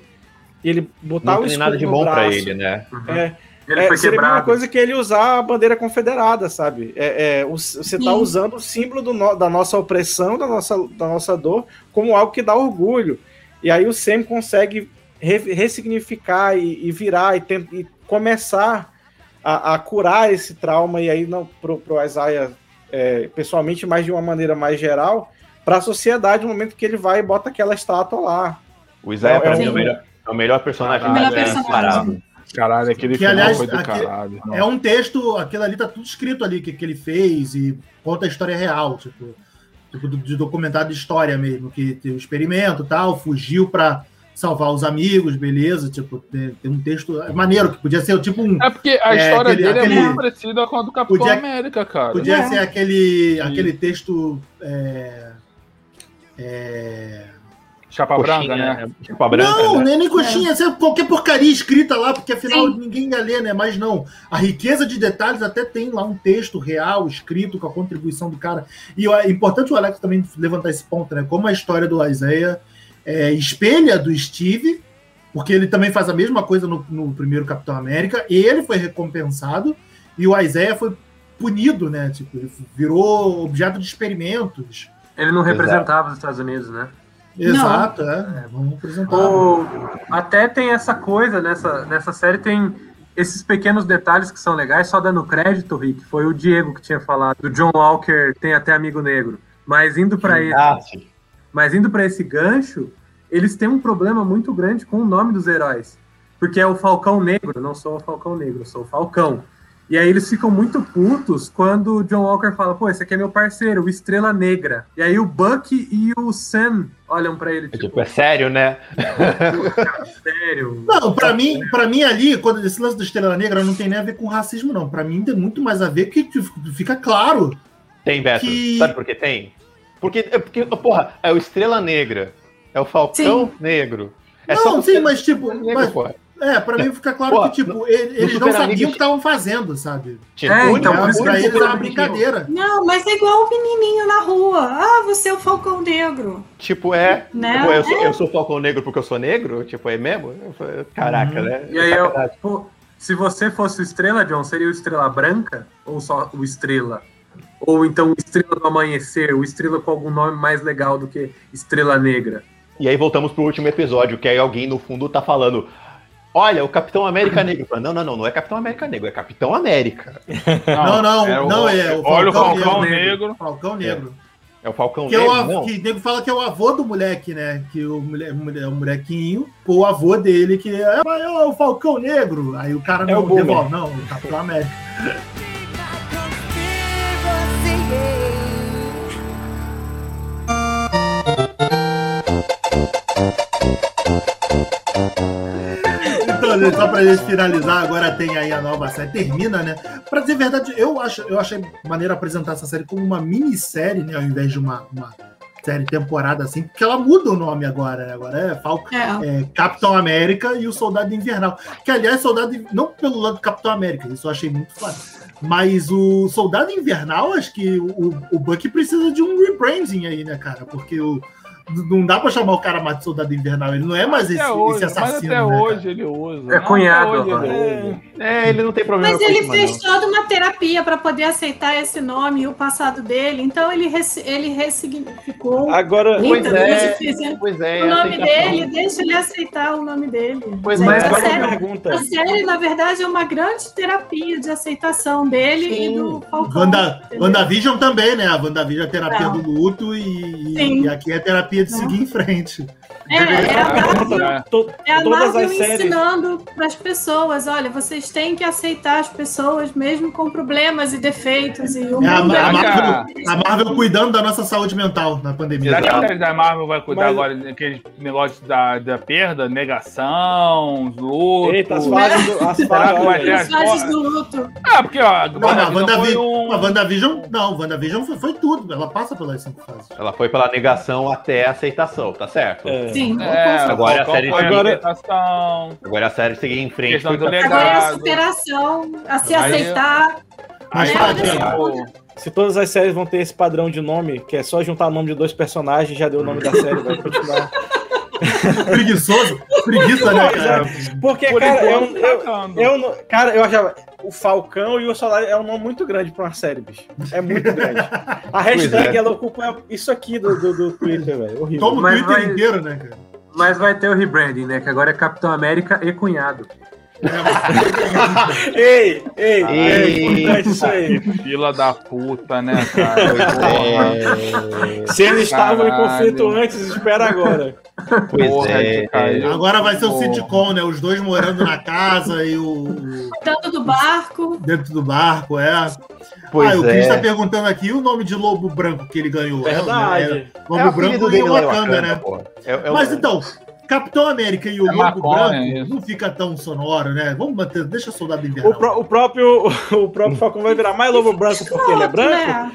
ele botar Não o tem nada de escudo no bom pra braço. ele, né? É, Ele é, foi seria a mesma quebrado. coisa que ele usar a bandeira confederada, sabe? É, é, você está Sim. usando o símbolo do no- da nossa opressão, da nossa, da nossa dor, como algo que dá orgulho. E aí o Sam consegue re- ressignificar e, e virar e, tent- e começar a, a curar esse trauma, e aí não pro, pro Isaiah é, pessoalmente, mas de uma maneira mais geral, para a sociedade no momento que ele vai e bota aquela estátua lá. O Isaiah, pra É, mim, é o melhor, é o melhor personagem. O melhor da- personagem. Caralho, aquele Que, final aliás, foi do aquele- caralho. É um texto, aquilo ali tá tudo escrito ali, que, que ele fez e conta a história real, tipo, tipo de documentário de história mesmo, que tem o experimento e tal, fugiu pra salvar os amigos, beleza, tipo, tem, tem um texto é maneiro, que podia ser tipo um, É porque a É, história aquele- dele aquele- é muito parecida com a do Capitão Podia- América, cara. podia É. ser aquele, aquele texto é, é, Chapa Coxinha, branca, né? Chapa branca, não, né? nem, nem coxinha, é. qualquer porcaria escrita lá, porque afinal Sim. ninguém ia ler, né? Mas não, a riqueza de detalhes até tem lá um texto real, escrito, com a contribuição do cara. E é importante o Alex também levantar esse ponto, né? Como a história do Isaiah é, espelha do Steve, porque ele também faz a mesma coisa no, no primeiro Capitão América, ele foi recompensado, e o Isaiah foi punido, né? Tipo, ele virou objeto de experimentos. Ele não Exato. representava os Estados Unidos, né? Exato, é. é, Vamos apresentar. O- até tem essa coisa nessa, nessa série, tem esses pequenos detalhes que são legais, só dando crédito, Rick, foi o Diego que tinha falado, do John Walker tem até amigo negro. Mas indo para esse, Ah, mas indo para esse gancho, eles têm um problema muito grande com o nome dos heróis. Porque é o Falcão Negro, não sou o Falcão Negro, eu sou o Falcão. E aí eles ficam muito putos quando o John Walker fala, pô, esse aqui é meu parceiro, o Estrela Negra. E aí o Bucky e o Sam olham para ele, É, tipo, tipo, é sério, né? sério? Não, pra mim, para mim ali, quando esse lance da Estrela Negra não tem nem a ver com racismo, não. Pra mim tem muito mais a ver que tipo, fica claro. Tem, Beto. Que- Sabe por que tem? Porque, é porque, porra, é o Estrela Negra. É o Falcão Negro. É não, sim, mas tipo, Negro, mas. É, pra mim fica claro Pô, que tipo, ele- eles não sabiam Amigos- o que estavam fazendo, sabe? Tipo, É, o então, por que pra eles era uma brincadeira. Não, mas é igual o menininho na rua. Ah, você é o Falcão Negro. Tipo, é. Né? Tipo, eu, sou, eu sou Falcão Negro porque eu sou negro? Tipo, é mesmo? Caraca, Uhum. né? E aí, eu, pô, se você fosse o Estrela, John, seria o Estrela Branca ou só o Estrela? Ou então o Estrela do Amanhecer, o Estrela com algum nome mais legal do que Estrela Negra? E aí voltamos pro último episódio, que aí alguém no fundo tá falando. Olha, o Capitão América Negro. Não, não, não, não é Capitão América Negro, é Capitão América. Não, não, é o- não é o Olha o Falcão Falcão Negro. Negro. Falcão Negro. É o Falcão Que, é o, Negro. não. que o nego fala que é o avô do moleque, né? Que o, mole- o molequinho, pô, o avô dele, que é, "Mas é o Falcão Negro. Aí o cara É não o Boomer. devolve, não, o Capitão América. Só pra gente finalizar, agora tem aí a nova série. Termina, né? Pra dizer a verdade, eu, acho, eu achei maneiro apresentar essa série como uma minissérie, né? Ao invés de uma, uma série temporada assim, porque ela muda o nome agora, né? Agora é Falcon. É. É, Capitão América e o Soldado Invernal. Que, aliás, Soldado. Não pelo lado do Capitão América, isso eu achei muito foda. Mas o Soldado Invernal, acho que o, o Bucky precisa de um rebranding aí, né, cara? Porque o, não dá pra chamar o cara mais de Soldado Invernal. Ele não é mais esse, hoje, esse mas assassino. até né, hoje ele usa. É cunhado, ele usa. É, ele não tem problema Mas com ele fez não. toda uma terapia para poder aceitar esse nome e o passado dele, então ele, res- ele ressignificou. Agora, Eita, Pois é, é. Pois é, O nome aceitação. dele, deixa ele aceitar o nome dele. Pois Gente, é, a, agora uma série, pergunta. a série, na verdade, é uma grande terapia de aceitação dele Sim. e do Falcão. Wanda? WandaVision também, né? A WandaVision é terapia Não. do luto e, e aqui é terapia de Não. seguir em frente. É, é a Marvel, É. To- é a Marvel as ensinando para as pessoas: olha, vocês têm que aceitar as pessoas mesmo com problemas e defeitos. E o É a, mundo a é Marvel, a Marvel cuidando da nossa saúde mental na pandemia. Será que a Marvel vai cuidar Mas- agora daqueles negócios da, da perda, negação, luto? Eita, as fases do. As fases, as as fases do luto. Ah, porque, ó, Não, a WandaVision WandaVision, foi um- a WandaVision, não, WandaVision foi, foi tudo. Ela passa pelas cinco fases. Ela foi pela negação até a aceitação, tá certo? é. Sim. É, Agora a Falcão série aceitação, Agora a série seguir em frente. Legado. Agora é a superação, a se Aí- aceitar. Mas, tipo, Se todas as séries vão ter esse padrão de nome, que é só juntar o nome de dois personagens, já deu o nome da série, vai continuar. preguiçoso, preguiça, né, cara? Porque, por cara, eu, enquanto, eu, eu, não- cara, eu achava. O Falcão e o Solar é um nome muito grande pra uma série, bicho. É muito grande. A hashtag é. ela ocupa isso aqui do, do, do Twitter, velho. Horrível. Toma o Mas Twitter vai- inteiro, né, cara? Mas vai ter o rebranding, né? Que agora é Capitão América e cunhado. Ei, ei, é Ei. importante isso aí. Fila da puta, né, cara? É, Se eles estavam em conflito antes, espera agora. Pois Porra, é. caiu. Agora vai ser o sitcom, né? Os dois morando na casa e o, o- Cuidando do barco. dentro do barco, é. Pois ah, o Cris tá é. perguntando aqui o nome de lobo branco que ele ganhou. É, Verdade. é, lobo É o branco e em Wakanda, né? É- é o- Mas então, Capitão América e o É Lobo Branco isso. não fica tão sonoro, né? Vamos manter, deixa o soldado invernal. O, pró- o próprio, o próprio Falcão vai virar mais lobo branco porque ele é branco? Né?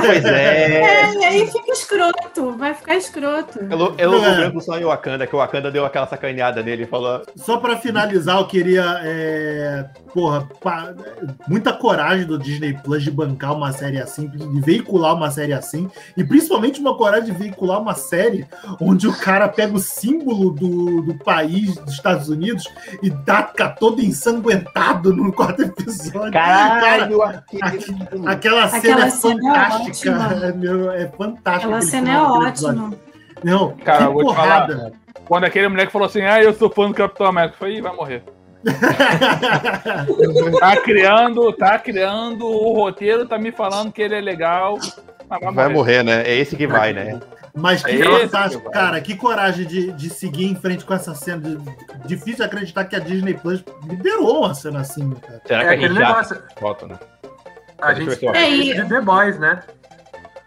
Pois é. É, e aí fica escroto, vai ficar escroto. É é logo É. branco só em Wakanda, que o Wakanda deu aquela sacaneada nele e falou. Só pra finalizar, eu queria. é, porra, pa- muita coragem do Disney Plus de bancar uma série assim, de veicular uma série assim, e principalmente uma coragem de veicular uma série onde o cara pega o símbolo do, do país, dos Estados Unidos, e taca todo ensanguentado no quarto episódio. Caralho, Aquela cena Aquela é cena é fantástica. É, meu, é fantástica. Aquela cena é episódio. ótima. Não, Cara, que eu vou te porrada. Quando aquele moleque falou assim, ah, eu sou fã do Capitão América, eu falei, vai morrer. Tá criando, tá criando o roteiro, tá me falando que ele é legal. Vai morrer, né? É esse que vai, né? Mas que É fantástico, que vai. cara. Que coragem de, de seguir em frente com essa cena. De- difícil acreditar que a Disney Plus liberou uma cena assim, cara. Será É que a aquele gente já negócio. volta, né? A gente É, tem isso de The Boys, né?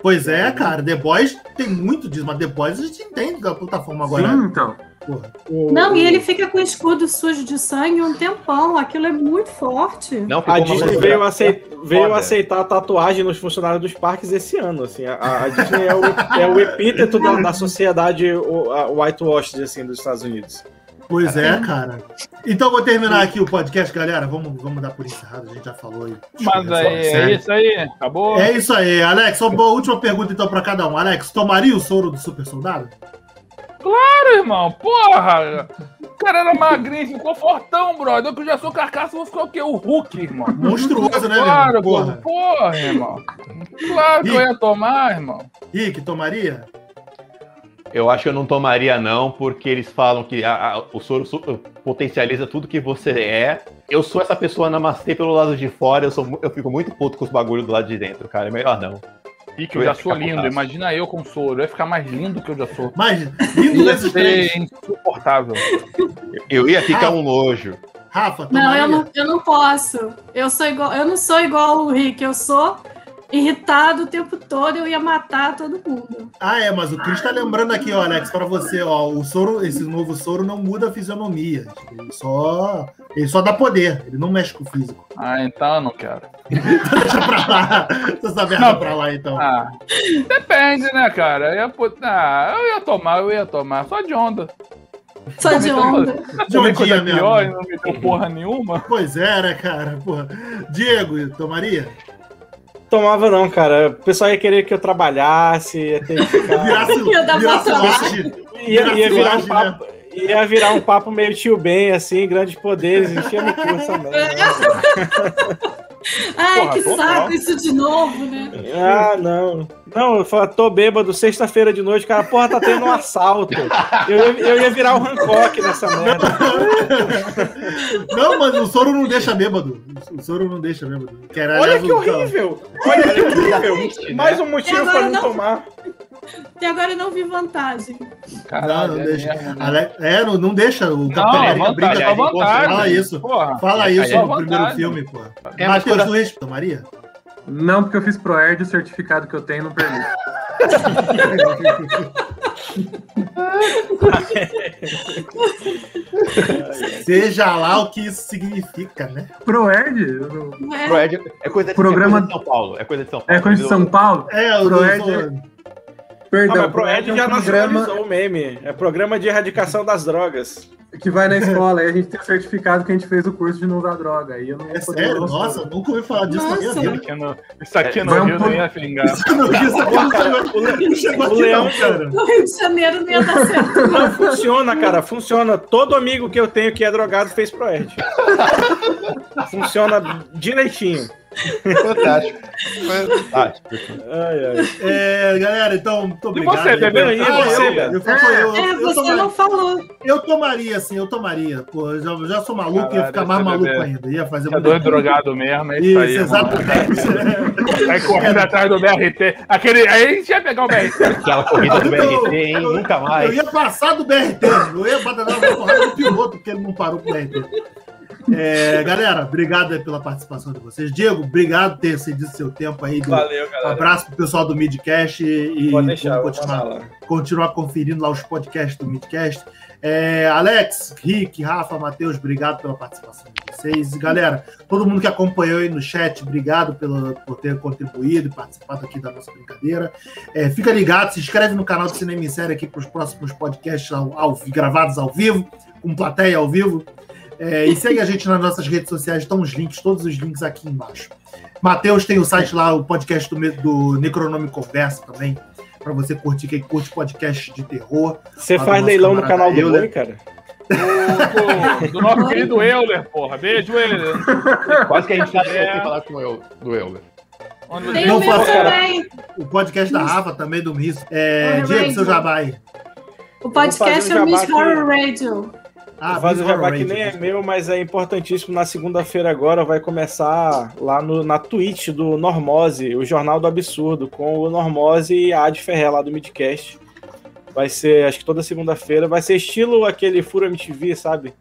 Pois é, cara. The Boys tem muito disso, mas The Boys a gente entende da plataforma agora. Sim, então. Porra. O- Não, e ele fica com o escudo sujo de sangue um tempão. Aquilo é muito forte. Não A Disney veio, acei- veio Foda. aceitar a tatuagem nos funcionários dos parques esse ano. Assim, a, a Disney é o, é o epíteto da, da sociedade o, a whitewash assim, dos Estados Unidos. Pois é, cara. Então vou terminar aqui o podcast, galera. Vamos, vamos dar por encerrado, a gente já falou aí. Mas aí, é isso aí, acabou. É isso aí, Alex. Uma boa última pergunta então pra cada um. Alex, tomaria o soro do super soldado? Claro, irmão, porra! O cara era magrinho, ficou fortão, brother. Eu que já sou carcaça, vou ficar o quê? O Hulk, irmão. Monstruoso, né, Claro, meu? porra. Porra. porra, irmão. Claro que eu ia tomar, irmão. Rick, tomaria? Eu acho que eu não tomaria, não, porque eles falam que a- a- o soro su- potencializa tudo que você é. Eu sou essa pessoa namastê pelo lado de fora, eu, sou, eu fico muito puto com os bagulhos do lado de dentro, cara. É melhor não. E que eu já sou lindo. putaço. Imagina eu com soro. Eu ia ficar mais lindo que eu já sou. Mas, lindo Ia desses ser três. insuportável. Eu ia ficar um nojo. Rafa, Não, eu não, eu não posso. Eu sou igual, eu não sou igual o Rick, eu sou irritado o tempo todo, eu ia matar todo mundo. Ah, é, mas o Cris tá lembrando aqui, ó, Alex, pra você, ó, o soro, esse novo soro não muda a fisionomia. Ele só, ele só dá poder, ele não mexe com o físico. Ah, então eu não quero. Deixa pra lá. Essa merda Não. pra lá, então. Ah, depende, né, cara? Eu ia, ah, eu ia tomar, eu ia tomar. Só de onda. Só de onda. De um coisa dia mesmo. pior e não me deu porra nenhuma. Pois é, né, cara? Porra. Diego, tomaria? Tomava não, cara. O pessoal ia querer que eu trabalhasse, ia ter que ficar... Virasse, Ia dar virasse pra hoje. ia, ia virar um Virasse papo. Ia virar um papo meio tio bem, assim, grandes poderes, enchia no cu essa merda. Ai, Porra, que saco isso de novo, né? Ah, não. Não, eu falo, tô bêbado, sexta-feira de noite, cara, porra, tá tendo um assalto. Eu, ia- eu ia virar o Hancock nessa merda. Não, mas o soro não deixa bêbado. O soro não deixa bêbado. Que era, Olha que horrível! Olha que horrível! Mais um motivo pra não não- tomar. Até agora eu não vi vantagem. Caralho, Não, não é deixa. né? Ale- É, não, não deixa. O Não, Capitão América vantagem, brinca é com vantagem. Fala isso. Porra. Fala isso é no vantagem. primeiro filme, pô. É, mas Matheus, tu res- tomaria? Não, porque eu fiz ProErd e o certificado que eu tenho não permite. Seja lá o que isso significa, né? ProErd? Eu não- É, é coisa de, Programa- é coisa de São Paulo. É coisa de São Paulo. É coisa de São Paulo? É, o Proerd- do- Ah, Perdão, mas Proed é um já programa nacionalizou o meme. É programa de erradicação das drogas. Que vai na escola. Aí a gente tem o certificado que a gente fez o curso de não usar droga. Aí eu não É sério? Nossa, nunca ouvi falar disso na minha Nossa. vida. Isso aqui no, isso aqui no Vai um Rio não ia pingar. Isso não, isso aqui não chegou, não chegou O aqui Leão- não, cara. no Rio de Janeiro não ia dar certo. Não funciona, cara. Funciona. Todo amigo que eu tenho que é drogado fez Proed. Funciona direitinho. Fantástico. Fantástico. Ai, ai. É, galera, então, muito obrigado. você, aí. bebeu? E Ah, você, eu, Beto? eu, eu, eu, É, eu você tomaria, não falou. eu tomaria, assim, eu tomaria. Pô, eu já, eu já sou maluco, ia Caralho, ficar mais maluco bebeu. ainda. Ia fazer É muito dois drogado mesmo, é isso, aí. Isso, mano. exatamente. Vai correndo atrás do BRT. Aquele, aí a gente ia pegar o BRT. Aquela corrida do BRT, hein? Eu- Nunca Eu mais. ia passar do BRT, eu ia bater na porrada do piloto, porque ele não parou com o BRT. É, galera, obrigado aí pela participação de vocês. Diego, obrigado por ter cedido seu tempo aí. Do, Valeu, um galera. abraço pro pessoal do Midcast e deixar, continuar, continuar conferindo lá os podcasts do Midcast. É, Alex, Rick, Rafa, Matheus, obrigado pela participação de vocês. Galera, todo mundo que acompanhou aí no chat, obrigado pelo, por ter contribuído e participado aqui da nossa brincadeira. É, fica ligado, se inscreve no canal do Cinema em Série aqui para os próximos podcasts ao- ao- gravados ao vivo, com plateia ao vivo. É, e segue a gente nas nossas redes sociais, estão os links, todos os links aqui embaixo. Matheus tem o site lá, o podcast do, do Necronome Conversa também, para você curtir, quem curte podcast de terror. Você faz leilão no canal do Euler. Boi, cara? Do, do, do nosso querido Euler, porra. Beijo, Euler. Quase que a gente sabe É. sem falar com eu, do Euler. Tem Não o meu também. O podcast da Rafa também, do Miss. É, Diego, seu jabai. O podcast é o Miss Horror Radio. Ah, o jabá Horror que nem é meu, mas é importantíssimo. Na segunda-feira agora vai começar lá no, na Twitch do Normose, o Jornal do Absurdo, com o Normose e a Ad Ferrer lá do Midcast. Vai ser, acho que toda segunda-feira. Vai ser estilo aquele Fura MTV, sabe?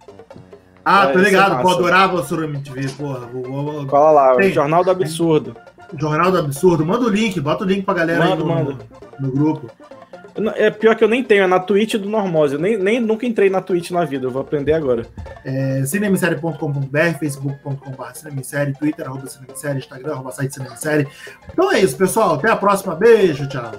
Ah, tô ligado, pô, adorava o Surami TV, porra. Cola lá, Tem. o Jornal do Absurdo. Jornal do Absurdo. Manda o link, bota o link pra galera aí Mando, no, mando. no grupo. É pior que eu nem tenho, é na Twitch do Normose. Nem, nem nunca entrei na Twitch na vida, eu vou aprender agora. É, cinemissérie.com.br, facebook.com.br cinemissérie, twitter, arroba cinemissérie, instagram, arroba site cinemissérie. Então é isso, pessoal. Até a próxima. Beijo, tchau.